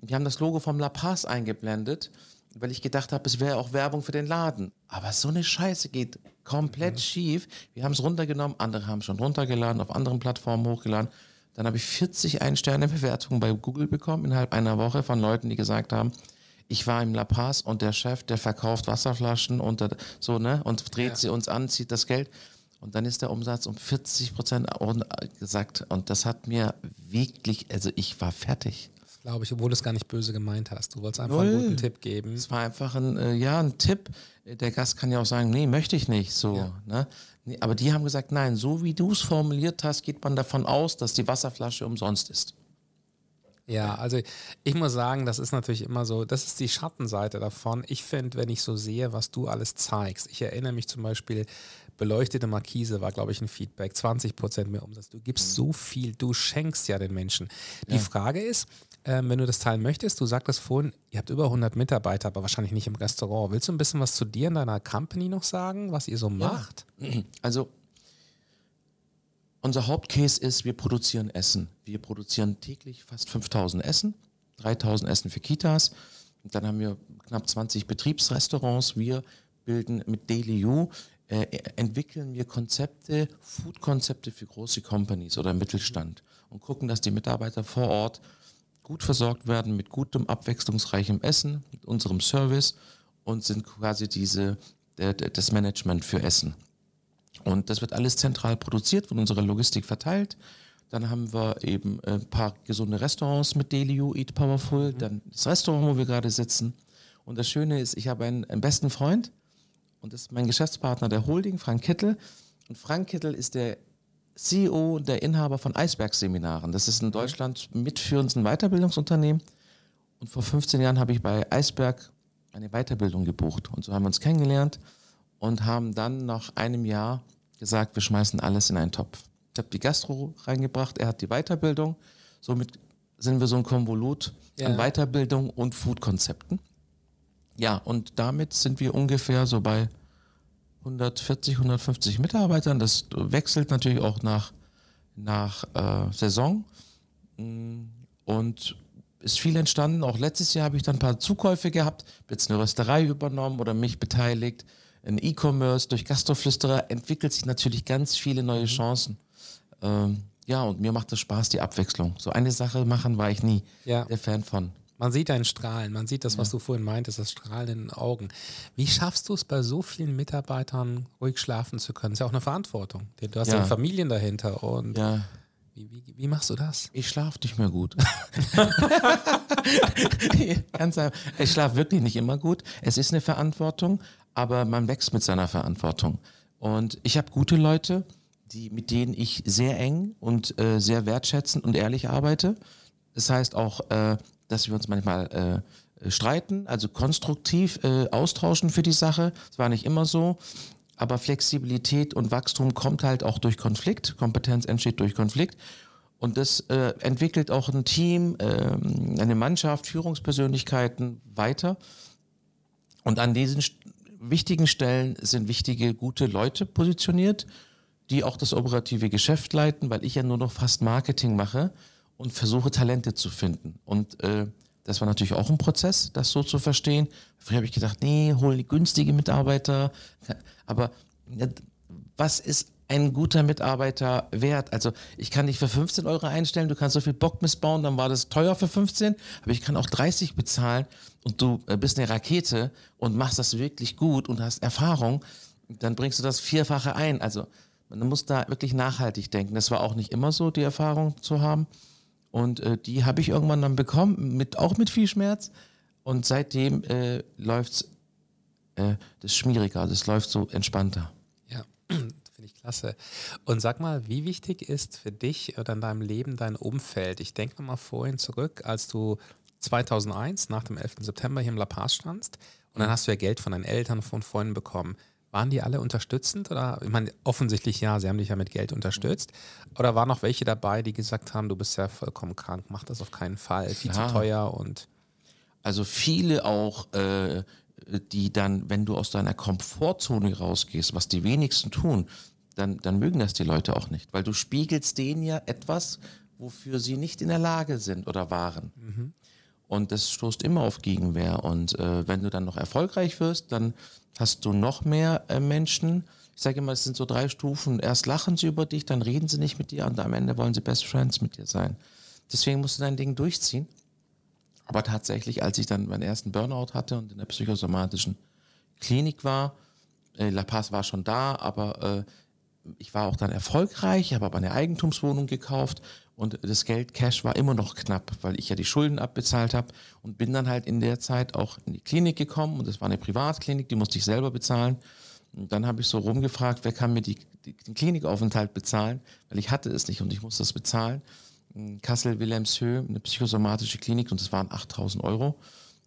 die haben das Logo vom La Paz eingeblendet, weil ich gedacht habe, es wäre auch Werbung für den Laden. Aber so eine Scheiße geht komplett mhm. schief. Wir haben es runtergenommen, andere haben es schon runtergeladen, auf anderen Plattformen hochgeladen. Dann habe ich 40 Ein-Sterne-Bewertungen bei Google bekommen innerhalb einer Woche von Leuten, die gesagt haben, ich war im La Paz und der Chef, der verkauft Wasserflaschen und der, so, ne, und dreht ja. sie uns an, zieht das Geld. Und dann ist der Umsatz um 40 Prozent gesagt. Und das hat mir wirklich, also ich war fertig. Das glaube ich, obwohl du es gar nicht böse gemeint hast. Du wolltest einfach Null. einen guten Tipp geben. Es war einfach ein, äh, ja, ein Tipp. Der Gast kann ja auch sagen, nee, möchte ich nicht, so, ja. ne. Nee, aber die haben gesagt, nein, so wie du es formuliert hast, geht man davon aus, dass die Wasserflasche umsonst ist. Ja, also ich muss sagen, das ist natürlich immer so, das ist die Schattenseite davon. Ich finde, wenn ich so sehe, was du alles zeigst, ich erinnere mich zum Beispiel, beleuchtete Markise war, glaube ich, ein Feedback, 20 Prozent mehr Umsatz. Du gibst mhm. so viel, du schenkst ja den Menschen. Die ja. Frage ist, ähm, wenn du das teilen möchtest, du sagtest vorhin, ihr habt über 100 Mitarbeiter, aber wahrscheinlich nicht im Restaurant. Willst du ein bisschen was zu dir und deiner Company noch sagen, was ihr so macht? Ja. Also unser Hauptcase ist, wir produzieren Essen. Wir produzieren täglich fast 5000 Essen, 3000 Essen für Kitas. Und dann haben wir knapp 20 Betriebsrestaurants. Wir bilden mit Daily U, äh, entwickeln wir Konzepte, Food-Konzepte für große Companies oder Mittelstand und gucken, dass die Mitarbeiter vor Ort gut versorgt werden mit gutem, abwechslungsreichem Essen, mit unserem Service und sind quasi diese, das Management für Essen. Und das wird alles zentral produziert, von unserer Logistik verteilt. Dann haben wir eben ein paar gesunde Restaurants mit Delio, Eat Powerful, mhm. dann das Restaurant, wo wir gerade sitzen. Und das Schöne ist, ich habe einen, einen besten Freund und das ist mein Geschäftspartner der Holding, Frank Kittel. Und Frank Kittel ist der CEO, der Inhaber von Eisberg-Seminaren. Das ist in mhm. Deutschland mitführendsten Weiterbildungsunternehmen. Und vor 15 Jahren habe ich bei Eisberg eine Weiterbildung gebucht. Und so haben wir uns kennengelernt und haben dann nach einem Jahr gesagt, wir schmeißen alles in einen Topf. Ich habe die Gastro reingebracht, er hat die Weiterbildung. Somit sind wir so ein Konvolut ja. an Weiterbildung und Food-Konzepten. Ja, und damit sind wir ungefähr so bei 140, 150 Mitarbeitern. Das wechselt natürlich auch nach, nach äh, Saison. Mm, und ist viel entstanden. Auch letztes Jahr habe ich dann ein paar Zukäufe gehabt, jetzt eine Rösterei übernommen oder mich beteiligt. In E-Commerce, durch Gastroflüsterer entwickelt sich natürlich ganz viele neue Chancen. Ähm, ja, und mir macht es Spaß, die Abwechslung. So eine Sache machen war ich nie Ja. der Fan von. Man sieht deinen Strahlen, man sieht das, was du vorhin meintest, das Strahlen in den Augen. Wie schaffst du es, bei so vielen Mitarbeitern ruhig schlafen zu können? Das ist ja auch eine Verantwortung. Du hast ja, Ja. Familien dahinter und Ja, wie, wie, wie machst du das? ich schlafe nicht mehr gut. Ganz einfach. Ich schlafe wirklich nicht immer gut. Es ist eine Verantwortung, aber man wächst mit seiner Verantwortung. Und ich habe gute Leute, die, mit denen ich sehr eng und äh, sehr wertschätzend und ehrlich arbeite. Das heißt auch, äh, dass wir uns manchmal äh, streiten, also konstruktiv äh, austauschen für die Sache. Es war nicht immer so. Aber Flexibilität und Wachstum kommt halt auch durch Konflikt. Kompetenz entsteht durch Konflikt. Und das äh, entwickelt auch ein Team, ähm, eine Mannschaft, Führungspersönlichkeiten weiter. Und an diesen wichtigen Stellen sind wichtige, gute Leute positioniert, die auch das operative Geschäft leiten, weil ich ja nur noch fast Marketing mache und versuche Talente zu finden. Und äh, das war natürlich auch ein Prozess, das so zu verstehen. Früher habe ich gedacht, nee, hol die günstige Mitarbeiter. Aber was ist ein guter Mitarbeiter wert? Also ich kann dich für 15 Euro einstellen, du kannst so viel Bock missbauen, dann war das teuer für 15, aber ich kann auch 30 bezahlen und du äh, bist eine Rakete und machst das wirklich gut und hast Erfahrung, dann bringst du das Vierfache ein. Also man muss da wirklich nachhaltig denken. Das war auch nicht immer so, die Erfahrung zu haben. Und äh, die habe ich irgendwann dann bekommen, mit, auch mit viel Schmerz. Und seitdem äh, läuft äh, schmieriger, das läuft so entspannter. Ja, finde ich klasse. Und sag mal, wie wichtig ist für dich oder in deinem Leben dein Umfeld? Ich denke mal vorhin zurück, als du 2001 nach dem 11. September hier im La Paz standst und dann hast du ja Geld von deinen Eltern, von Freunden bekommen. Waren die alle unterstützend oder, ich meine, offensichtlich ja, sie haben dich ja mit Geld unterstützt. Oder waren noch welche dabei, die gesagt haben, du bist ja vollkommen krank, mach das auf keinen Fall, viel Ja. zu teuer und Also viele auch, äh, die dann, wenn du aus deiner Komfortzone rausgehst, was die wenigsten tun, dann, dann mögen das die Leute auch nicht, weil du spiegelst denen ja etwas, wofür sie nicht in der Lage sind oder waren. Und das stoßt immer auf Gegenwehr. Und äh, wenn du dann noch erfolgreich wirst, dann hast du noch mehr äh, Menschen. Ich sage immer, es sind so drei Stufen. Erst lachen sie über dich, dann reden sie nicht mit dir und am Ende wollen sie Best Friends mit dir sein. Deswegen musst du dein Ding durchziehen. Aber tatsächlich, als ich dann meinen ersten Burnout hatte und in der psychosomatischen Klinik war, äh, La Paz war schon da, aber äh, ich war auch dann erfolgreich, ich habe aber eine Eigentumswohnung gekauft und das Geld Cash war immer noch knapp, weil ich ja die Schulden abbezahlt habe und bin dann halt in der Zeit auch in die Klinik gekommen und das war eine Privatklinik, die musste ich selber bezahlen. Und dann habe ich so rumgefragt, wer kann mir die, die, den Klinikaufenthalt bezahlen, weil ich hatte es nicht und ich musste es bezahlen. Kassel Wilhelmshöhe, eine psychosomatische Klinik und das waren 8000 Euro.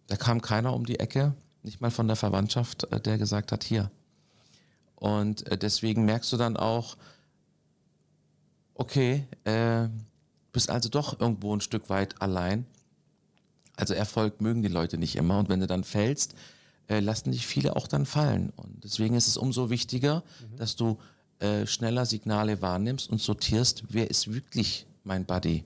Da kam keiner um die Ecke, nicht mal von der Verwandtschaft, äh, der gesagt hat, hier. Und äh, deswegen merkst du dann auch, okay, äh, bist also doch irgendwo ein Stück weit allein. Also Erfolg mögen die Leute nicht immer und wenn du dann fällst, äh, lassen dich viele auch dann fallen. Und deswegen ist es umso wichtiger, dass du äh, schneller Signale wahrnimmst und sortierst, wer ist wirklich mein Buddy?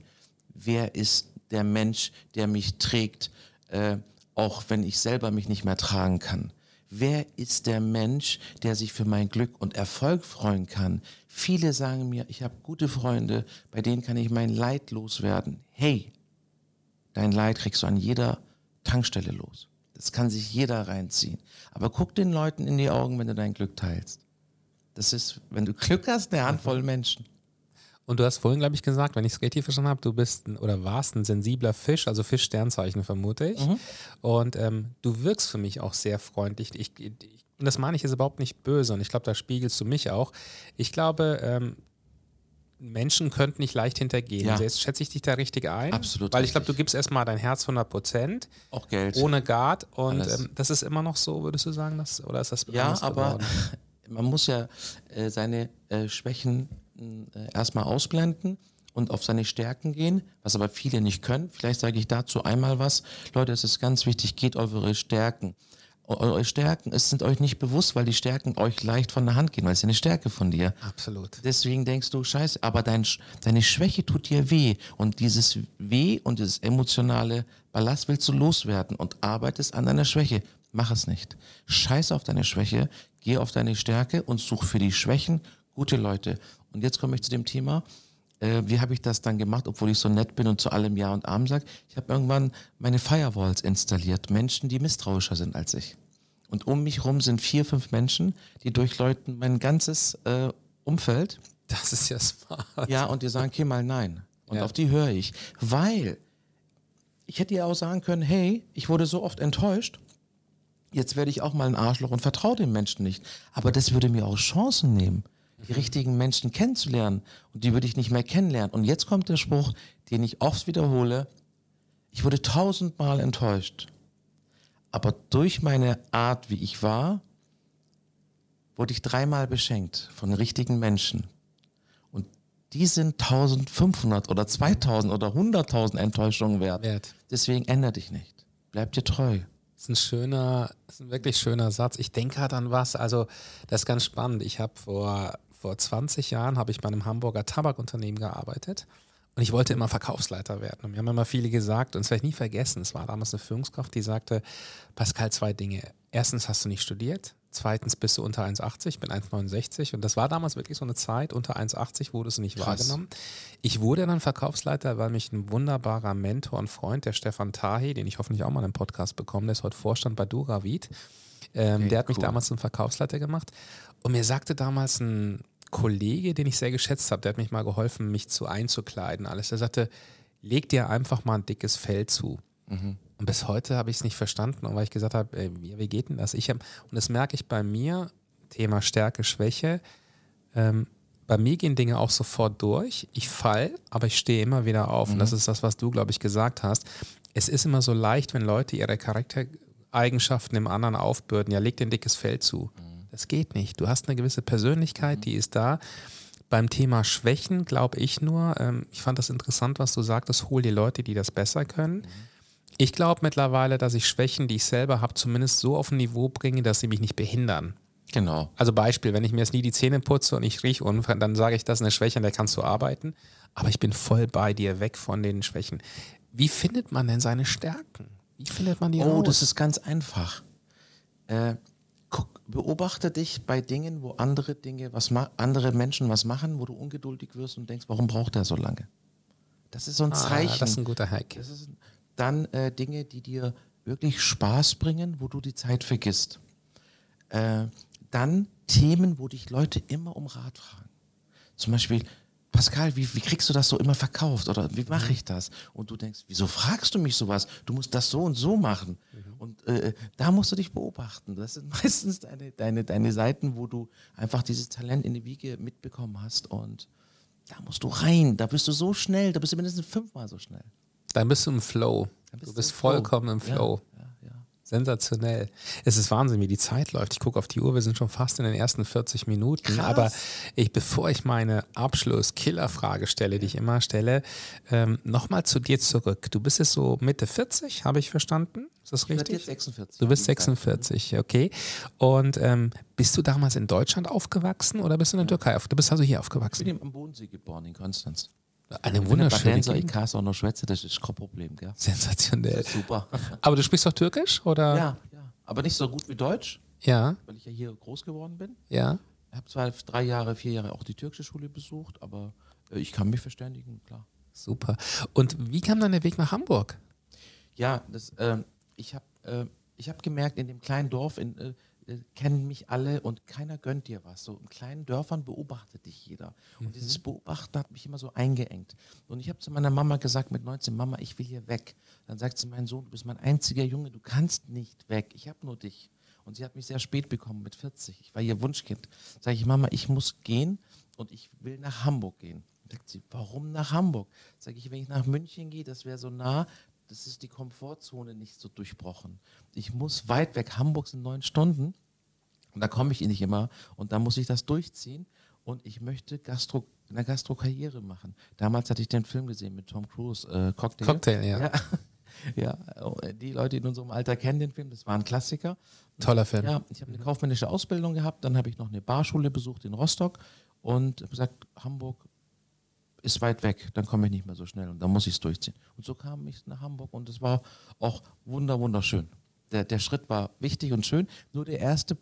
Wer ist der Mensch, der mich trägt, äh, auch wenn ich selber mich nicht mehr tragen kann? Wer ist der Mensch, der sich für mein Glück und Erfolg freuen kann? Viele sagen mir, ich habe gute Freunde, bei denen kann ich mein Leid loswerden. Hey, dein Leid kriegst du an jeder Tankstelle los. Das kann sich jeder reinziehen. Aber guck den Leuten in die Augen, wenn du dein Glück teilst. Das ist, wenn du Glück hast, eine Handvoll Menschen. Und du hast vorhin, glaube ich, gesagt, wenn ich es richtig verstanden habe, du bist ein, oder warst ein sensibler Fisch, also Fisch-Sternzeichen vermute ich. Und ähm, du wirkst für mich auch sehr freundlich. Ich, ich, und das meine ich jetzt überhaupt nicht böse und ich glaube, da spiegelst du mich auch. Ich glaube, ähm, Menschen könnten nicht leicht hintergehen. Ja. Jetzt schätze ich dich da richtig ein. Absolut Weil ich glaube, du gibst erstmal dein Herz 100 Prozent, Auch Geld. ohne Guard. Und ähm, das ist immer noch so, würdest du sagen? Das, oder ist das Ja, aber geworden? man muss ja äh, seine äh, Schwächen äh, erstmal ausblenden und auf seine Stärken gehen, was aber viele nicht können. Vielleicht sage ich dazu einmal was. Leute, es ist ganz wichtig, geht auf eure Stärken. eure Stärken es sind euch nicht bewusst, weil die Stärken euch leicht von der Hand gehen, weil es ist eine Stärke von dir. Absolut. Deswegen denkst du, scheiße, aber dein, deine Schwäche tut dir weh. Und dieses Weh und dieses emotionale Ballast willst du loswerden und arbeitest an deiner Schwäche. Mach es nicht. Scheiß auf deine Schwäche, geh auf deine Stärke und such für die Schwächen gute Leute. Und jetzt komme ich zu dem Thema, äh, wie habe ich das dann gemacht, obwohl ich so nett bin und zu allem Ja und Arm sage? Ich habe irgendwann meine Firewalls installiert, Menschen, die misstrauischer sind als ich. Und um mich rum sind vier, fünf Menschen, die durchleuchten mein ganzes äh, Umfeld. Das ist ja smart. Ja, und die sagen, okay, mal nein. Und Ja. auf die höre ich. Weil ich hätte ja auch sagen können, hey, ich wurde so oft enttäuscht, jetzt werde ich auch mal ein Arschloch und vertraue dem Menschen nicht. Aber das würde mir auch Chancen nehmen, die richtigen Menschen kennenzulernen. Und die würde ich nicht mehr kennenlernen. Und jetzt kommt der Spruch, den ich oft wiederhole. Ich wurde tausendmal enttäuscht. Aber durch meine Art, wie ich war, wurde ich dreimal beschenkt von richtigen Menschen. Und die sind 1500 oder 2000 oder 100.000 Enttäuschungen wert. Wert. Deswegen ändere dich nicht. Bleib dir treu. Das ist ein schöner, ist ein wirklich schöner Satz. Ich denke gerade an was. Also, das ist ganz spannend. Ich habe vor, vor 20 Jahren habe ich bei einem Hamburger Tabakunternehmen gearbeitet und ich wollte immer Verkaufsleiter werden. Und mir haben immer viele gesagt, und das werde ich nie vergessen, es war damals eine Führungskraft, die sagte, Pascal, zwei Dinge. Erstens hast du nicht studiert. Zweitens bist du unter 1,80, ich bin 1,69 und das war damals wirklich so eine Zeit, unter 1,80 wurde es nicht Krass. wahrgenommen. Ich wurde dann Verkaufsleiter, weil mich ein wunderbarer Mentor und Freund, der Stefan Tahi, den ich hoffentlich auch mal in einem Podcast bekomme, der ist heute Vorstand bei Duravid, ähm, Okay, der hat mich cool. damals zum Verkaufsleiter gemacht und mir sagte damals ein Kollege, den ich sehr geschätzt habe, der hat mich mal geholfen, mich zu einzukleiden, alles. Der sagte, leg dir einfach mal ein dickes Fell zu. Und bis heute habe ich es nicht verstanden, weil ich gesagt habe, ey, wie, geht denn das? Ich hab, und das merke ich bei mir, Thema Stärke, Schwäche. Ähm, bei mir gehen Dinge auch sofort durch. Ich fall, aber ich stehe immer wieder auf. Und das ist das, was du, glaube ich, gesagt hast. Es ist immer so leicht, wenn Leute ihre Charaktereigenschaften dem anderen aufbürden. Ja, leg dir ein dickes Fell zu. Das geht nicht. Du hast eine gewisse Persönlichkeit, die ist da. Beim Thema Schwächen glaube ich nur, ähm, ich fand das interessant, was du sagtest, hol dir Leute, die das besser können. Ich glaube mittlerweile, dass ich Schwächen, die ich selber habe, zumindest so auf ein Niveau bringe, dass sie mich nicht behindern. Genau. Also Beispiel, wenn ich mir jetzt nie die Zähne putze und ich rieche unfrei, dann sage ich, das ist eine Schwäche, an der kannst du arbeiten. Aber ich bin voll bei dir, weg von den Schwächen. Wie findet man denn seine Stärken? Wie findet man die Oh, raus? das ist ganz einfach. Äh, beobachte dich bei Dingen, wo andere Dinge, was andere Menschen was machen, wo du ungeduldig wirst und denkst, warum braucht er so lange? Das ist so ein ah, Zeichen. das ist ein guter Hack. Dann äh, Dinge, die dir wirklich Spaß bringen, wo du die Zeit vergisst. Äh, dann Themen, wo dich Leute immer um Rat fragen. Zum Beispiel, Pascal, wie, wie kriegst du das so immer verkauft oder wie mache ich das? Und du denkst, wieso fragst du mich sowas? Du musst das so und so machen. Und äh, da musst du dich beobachten. Das sind meistens deine, deine, deine Seiten, wo du einfach dieses Talent in die Wiege mitbekommen hast. Und da musst du rein. Da bist du so schnell. Da bist du mindestens fünfmal so schnell. Dann bist du im Flow. bist Du du bist im Flow. vollkommen im Flow. Ja. Sensationell. Es ist Wahnsinn, wie die Zeit läuft. Ich gucke auf die Uhr, wir sind schon fast in den ersten 40 Minuten. Krass. Aber ich, bevor ich meine Abschluss-Killer-Frage stelle, die ich immer stelle, ähm, nochmal zu dir zurück. Du bist jetzt so Mitte 40, habe ich verstanden? Ist das Ich richtig? jetzt 46. Du bist wie gesagt. 46, okay. Und ähm, bist du damals in Deutschland aufgewachsen oder bist du in der Türkei auf? Du bist also hier Ich bin aufgewachsen. am Bodensee geboren, in Konstanz. Eine Wenn wunderschöne ich Gegend. kann auch noch schwätze, das ist kein Problem, gell? Sensationell. Super. Aber du sprichst doch Türkisch oder? ja, ja. Aber nicht so gut wie Deutsch, Ja, weil ich ja hier groß geworden bin. ja. Ich habe zwar drei Jahre, vier Jahre auch die türkische Schule besucht, aber äh, ich kann mich verständigen, klar. Super. Und wie kam dann der Weg nach Hamburg? Ja, das, ähm, ich habe äh, ich hab gemerkt, in dem kleinen Dorf in, äh, äh, kennen mich alle und keiner gönnt dir was. So in kleinen Dörfern beobachtet dich jeder. Und dieses Beobachten hat mich immer so eingeengt. Und ich habe zu meiner Mama gesagt mit 19, Mama, ich will hier weg. Dann sagt sie, mein Sohn, du bist mein einziger Junge, du kannst nicht weg. Ich habe nur dich. Und sie hat mich sehr spät bekommen, mit 40. Ich war ihr Wunschkind. Sage ich, Mama, ich muss gehen und ich will nach Hamburg gehen. Sagt sie, warum nach Hamburg? Sage ich, wenn ich nach München gehe, das wäre so nah, das ist die Komfortzone nicht so durchbrochen. Ich muss weit weg. Hamburg sind neun Stunden und da komme ich nicht immer und da muss ich das durchziehen und ich möchte Gastro, eine Gastro-Karriere machen. Damals hatte ich den Film gesehen mit Tom Cruise, äh, Cocktail. Cocktail, ja. ja, die Leute in unserem Alter kennen den Film, das war ein Klassiker. Toller Film. Ja, ich habe eine kaufmännische Ausbildung gehabt, dann habe ich noch eine Barschule besucht in Rostock und habe gesagt, Hamburg ist weit weg, dann komme ich nicht mehr so schnell und dann muss ich es durchziehen. Und so kam ich nach Hamburg und es war auch wunder, wunderschön. Der, der Schritt war wichtig und schön, nur der erste,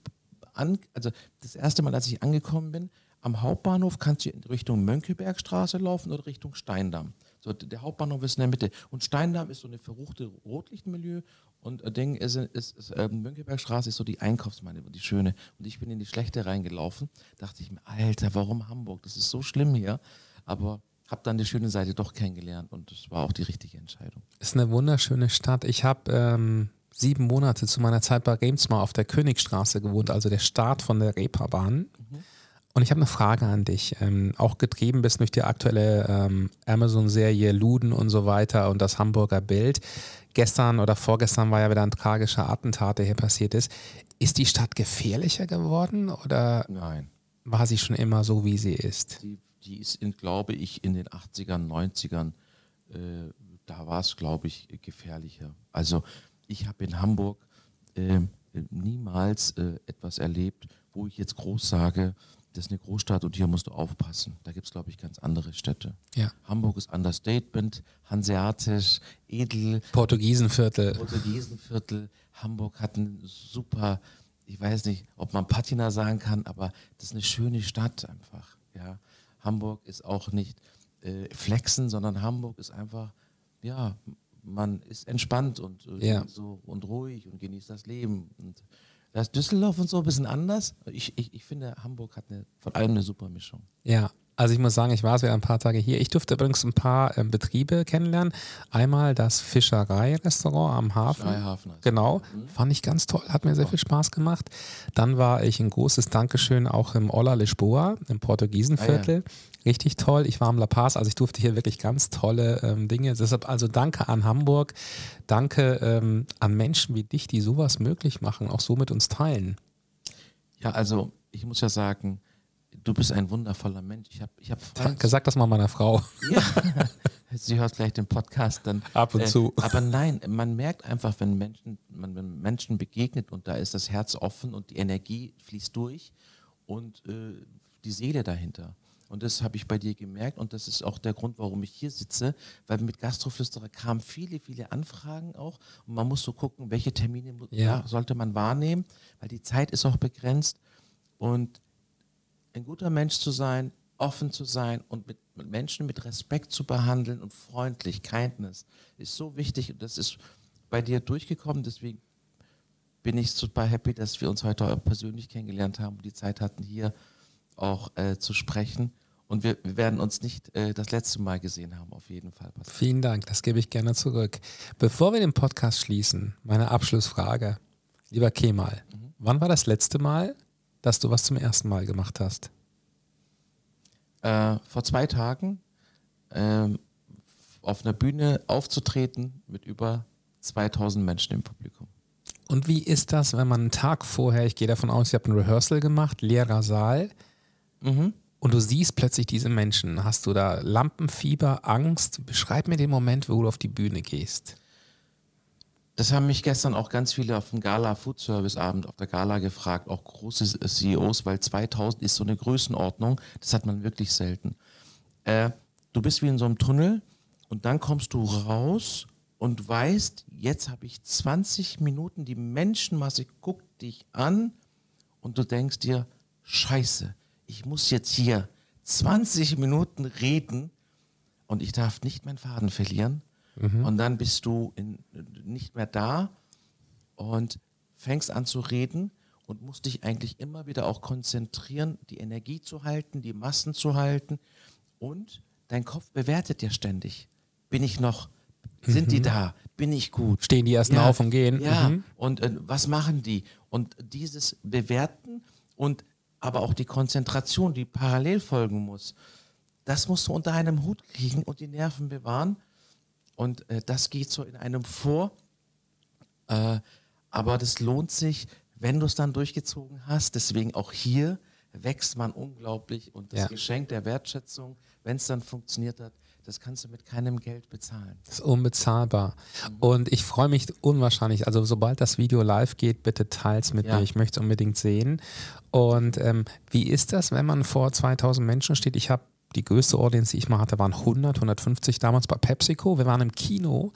an, also das erste Mal, als ich angekommen bin, am Hauptbahnhof kannst du in Richtung Mönckebergstraße laufen oder Richtung Steindamm. So, der Hauptbahnhof ist in der Mitte. Und Steindamm ist so eine verruchte Rotlichtmilieu und äh, Ding ist, ist, ist äh, Mönckebergstraße ist so die Einkaufsmeile, die schöne. Und ich bin in die schlechte reingelaufen. Dachte ich mir, Alter, warum Hamburg? Das ist so schlimm hier. Aber habe dann die schöne Seite doch kennengelernt und das war auch die richtige Entscheidung. Ist eine wunderschöne Stadt. Ich habe ähm, sieben Monate zu meiner Zeit bei Remsmar auf der Königstraße gewohnt, also der Start von der Reeperbahn. Mhm. Und ich habe eine Frage an dich. Ähm, auch getrieben bist durch die aktuelle ähm, Amazon-Serie Luden und so weiter und das Hamburger Bild. Gestern oder vorgestern war ja wieder ein tragischer Attentat, der hier passiert ist. Ist die Stadt gefährlicher geworden oder Nein. war sie schon immer so, wie sie ist? Die, die ist, in, glaube ich, in den 80ern, 90ern, äh, da war es, glaube ich, gefährlicher. Also ich habe in Hamburg äh, niemals äh, etwas erlebt, wo ich jetzt groß sage, das ist eine Großstadt und hier musst du aufpassen. Da gibt es, glaube ich, ganz andere Städte. Ja. Hamburg ist Understatement, hanseatisch, edel. Portugiesenviertel. Portugiesenviertel. Hamburg hat ein super, ich weiß nicht, ob man Patina sagen kann, aber das ist eine schöne Stadt einfach. Ja. Hamburg ist auch nicht äh, flexen, sondern Hamburg ist einfach, ja, man ist entspannt und, äh, ja. so und ruhig und genießt das Leben. Und da ist Düsseldorf und so ein bisschen anders. Ich, ich, ich finde, Hamburg hat eine, von allem eine super Mischung. Ja, also ich muss sagen, ich war ja ein paar Tage hier. Ich durfte übrigens ein paar äh, Betriebe kennenlernen. Einmal das Fischerei-Restaurant am Hafen. Fischereihafen. Genau, mhm. fand ich ganz toll, hat mir sehr viel Spaß gemacht. Dann war ich ein großes Dankeschön auch im Olla Lisboa, im Portugiesenviertel. Ah, ja. Richtig toll. Ich war am La Paz, also ich durfte hier wirklich ganz tolle ähm, Dinge. Deshalb also danke an Hamburg, danke ähm, an Menschen wie dich, die sowas möglich machen, auch so mit uns teilen. Ja, also ich muss ja sagen, du bist ein wundervoller Mensch. Ich habe ich hab sag das mal meiner Frau. Ja. Sie hört vielleicht den Podcast dann. Ab und äh, zu. Aber nein, man merkt einfach, wenn Menschen, man, wenn Menschen begegnet und da ist das Herz offen und die Energie fließt durch und äh, die Seele dahinter. Und das habe ich bei dir gemerkt und das ist auch der Grund, warum ich hier sitze, weil mit Gastroflüsterer kamen viele, viele Anfragen auch und man muss so gucken, welche Termine ja. sollte man wahrnehmen, weil die Zeit ist auch begrenzt und ein guter Mensch zu sein, offen zu sein und mit, mit Menschen mit Respekt zu behandeln und freundlich, Kindness ist so wichtig und das ist bei dir durchgekommen. Deswegen bin ich super happy, dass wir uns heute persönlich kennengelernt haben und die Zeit hatten, hier auch äh, zu sprechen. Und wir, wir, werden uns nicht äh, das letzte Mal gesehen haben, auf jeden Fall. Vielen Dank, das gebe ich gerne zurück. Bevor wir den Podcast schließen, meine Abschlussfrage. Lieber Kemal, mhm. wann war das letzte Mal, dass du was zum ersten Mal gemacht hast? Äh, vor zwei Tagen äh, auf einer Bühne aufzutreten mit über 2000 Menschen im Publikum. Und wie ist das, wenn man einen Tag vorher, ich gehe davon aus, ihr habt ein Rehearsal gemacht, leerer Saal, mhm. und du siehst plötzlich diese Menschen. Hast du da Lampenfieber, Angst? Beschreib mir den Moment, wo du auf die Bühne gehst. Das haben mich gestern auch ganz viele auf dem Gala Food Service Abend auf der Gala gefragt, auch große CEOs, weil 2000 ist so eine Größenordnung, das hat man wirklich selten. Äh, du bist wie in so einem Tunnel und dann kommst du raus und weißt, jetzt habe ich 20 Minuten, die Menschenmasse guckt dich an und du denkst dir, scheiße, ich muss jetzt hier 20 Minuten reden und ich darf nicht meinen Faden verlieren Mhm. Und dann bist du in, nicht mehr da und fängst an zu reden und musst dich eigentlich immer wieder auch konzentrieren, die Energie zu halten, die Massen zu halten. Und dein Kopf bewertet ja ständig. Bin ich noch, sind mhm. die da? Bin ich gut? Stehen die erst ja, auf und gehen? Ja, mhm. und äh, was machen die? Und dieses Bewerten und aber auch die Konzentration, die parallel folgen muss, das musst du unter einem Hut kriegen und die Nerven bewahren. Und äh, das geht so in einem vor. Äh, aber das lohnt sich, wenn du es dann durchgezogen hast. Deswegen auch hier wächst man unglaublich. Und das ja. Geschenk der Wertschätzung, wenn es dann funktioniert hat, das kannst du mit keinem Geld bezahlen. Das ist unbezahlbar. Und ich freue mich unwahrscheinlich. Also sobald das Video live geht, bitte teils mit Ja. mir. Ich möchte es unbedingt sehen. Und ähm, wie ist das, wenn man vor 2000 Menschen steht? Ich habe die größte Audience, die ich mal hatte, waren 100, 150 damals bei PepsiCo. Wir waren im Kino.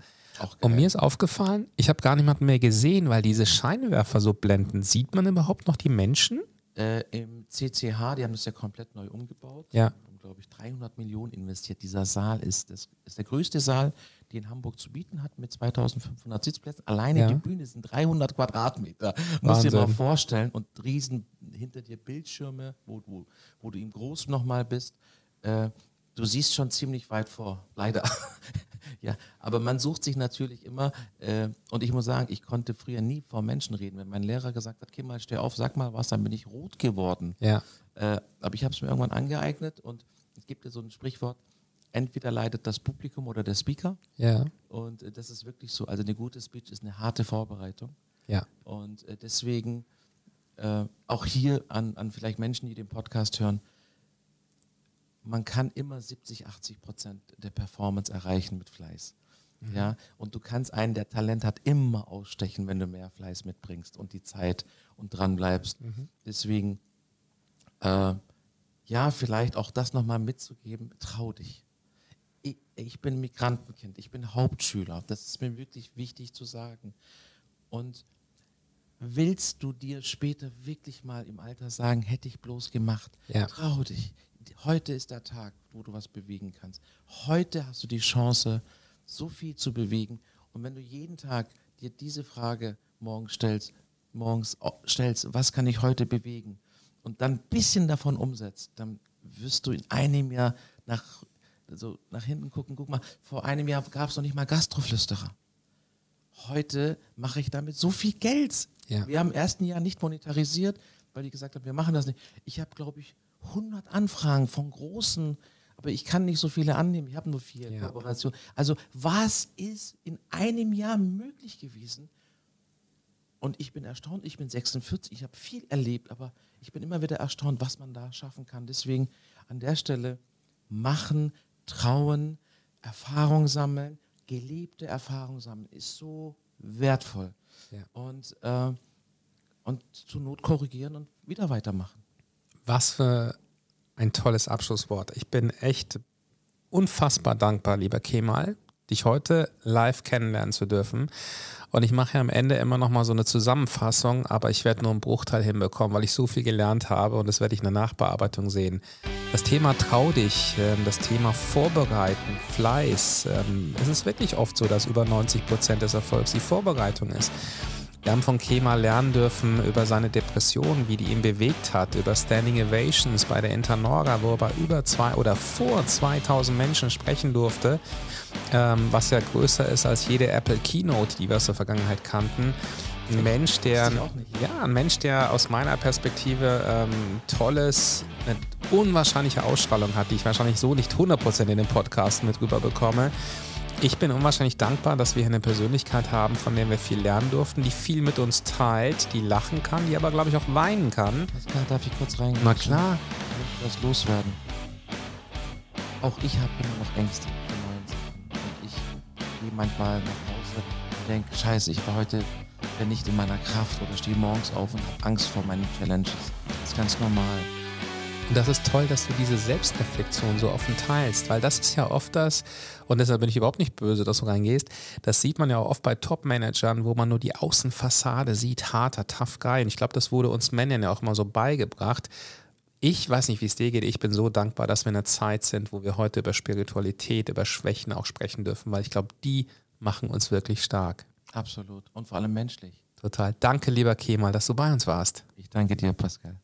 Und mir ist aufgefallen, ich habe gar niemanden mehr gesehen, weil diese Scheinwerfer so blenden. Sieht man überhaupt noch die Menschen? äh, im CCH, die haben das ja komplett neu umgebaut. Ja. Haben, glaube ich, 300 Millionen investiert. Dieser Saal ist, das ist der größte Saal, den Hamburg zu bieten hat, mit 2500 Sitzplätzen. Alleine Ja. die Bühne sind 300 Quadratmeter. Muss dir mal vorstellen. Und riesen hinter dir Bildschirme, wo, wo, wo du im Groß nochmal bist. Äh, du siehst schon ziemlich weit vor, leider. ja, aber man sucht sich natürlich immer, äh, und ich muss sagen, ich konnte früher nie vor Menschen reden. Wenn mein Lehrer gesagt hat, Kim, mal steh auf, sag mal was, dann bin ich rot geworden. Ja. Äh, aber ich habe es mir irgendwann angeeignet und es gibt ja so ein Sprichwort, entweder leidet das Publikum oder der Speaker. Ja. Und äh, das ist wirklich so. Also eine gute Speech ist eine harte Vorbereitung. Ja. Und äh, deswegen äh, auch hier an, an vielleicht Menschen, die den Podcast hören, man kann immer 70, 80 Prozent der Performance erreichen mit Fleiß. Ja, und du kannst einen, der Talent hat, immer ausstechen, wenn du mehr Fleiß mitbringst und die Zeit und dran bleibst. Deswegen, äh, ja, vielleicht auch das nochmal mitzugeben, trau dich. Ich, ich bin Migrantenkind, ich bin Hauptschüler. Das ist mir wirklich wichtig zu sagen. Und willst du dir später wirklich mal im Alter sagen, hätte ich bloß gemacht? Ja. Trau dich. Heute ist der Tag, wo du was bewegen kannst. Heute hast du die Chance, so viel zu bewegen. Und wenn du jeden Tag dir diese Frage morgens stellst, morgens au- stellst, was kann ich heute bewegen? Und dann ein bisschen davon umsetzt, dann wirst du in einem Jahr nach, so nach hinten gucken, guck mal, vor einem Jahr gab es noch nicht mal Gastroflüsterer. Heute mache ich damit so viel Geld. Ja. Wir haben im ersten Jahr nicht monetarisiert, weil die gesagt haben, wir machen das nicht. Ich habe, glaube ich, 100 Anfragen von großen, aber ich kann nicht so viele annehmen. Ich habe nur vier Ja. Kooperationen. Also was ist in einem Jahr möglich gewesen? Und ich bin erstaunt, ich bin 46, ich habe viel erlebt, aber ich bin immer wieder erstaunt, was man da schaffen kann. Deswegen an der Stelle machen, trauen, Erfahrung sammeln, gelebte Erfahrung sammeln ist so wertvoll. Ja. Und, äh, und zur Not korrigieren und wieder weitermachen. Was für ein tolles Abschlusswort. Ich bin echt unfassbar dankbar, lieber Kemal, dich heute live kennenlernen zu dürfen. Und ich mache ja am Ende immer noch mal so eine Zusammenfassung, aber ich werde nur einen Bruchteil hinbekommen, weil ich so viel gelernt habe und das werde ich in der Nachbearbeitung sehen. Das Thema Trau dich, ähm, das Thema Vorbereiten, Fleiß. ähm, Es ist wirklich oft so, dass über 90 Prozent des Erfolgs die Vorbereitung ist. Wir haben von Kemal lernen dürfen über seine Depression, wie die ihn bewegt hat, über Standing Ovations bei der Internora, wo er bei über zwei oder vor 2000 Menschen sprechen durfte, ähm, was ja größer ist als jede Apple Keynote, die wir aus der Vergangenheit kannten. Ein Mensch, der, ja, ein Mensch, der aus meiner Perspektive ähm, tolles, eine unwahrscheinliche Ausstrahlung hat, die ich wahrscheinlich so nicht 100% in den Podcast mit rüber bekomme. Ich bin unwahrscheinlich dankbar, dass wir hier eine Persönlichkeit haben, von der wir viel lernen durften, die viel mit uns teilt, die lachen kann, die aber, glaube ich, auch weinen kann. Darf ich kurz reingehen? Na klar. Ich was loswerden. Auch ich habe immer noch Ängste vor neuen Sachen. Und ich gehe manchmal nach Hause und denke, scheiße, ich war heute nicht in meiner Kraft oder stehe morgens auf und habe Angst vor meinen Challenges. Das ist ganz normal. Und das ist toll, dass du diese Selbstreflexion so offen teilst, weil das ist ja oft das, und deshalb bin ich überhaupt nicht böse, dass du reingehst, das sieht man ja auch oft bei Top-Managern, wo man nur die Außenfassade sieht, harter, tough guy. Und ich glaube, das wurde uns Männern ja auch immer so beigebracht. Ich weiß nicht, wie es dir geht. Ich bin so dankbar, dass wir in einer Zeit sind, wo wir heute über Spiritualität, über Schwächen auch sprechen dürfen, weil ich glaube, die machen uns wirklich stark. Absolut. Und vor allem menschlich. Total. Danke, lieber Kemal, dass du bei uns warst. Ich danke dir, Pascal.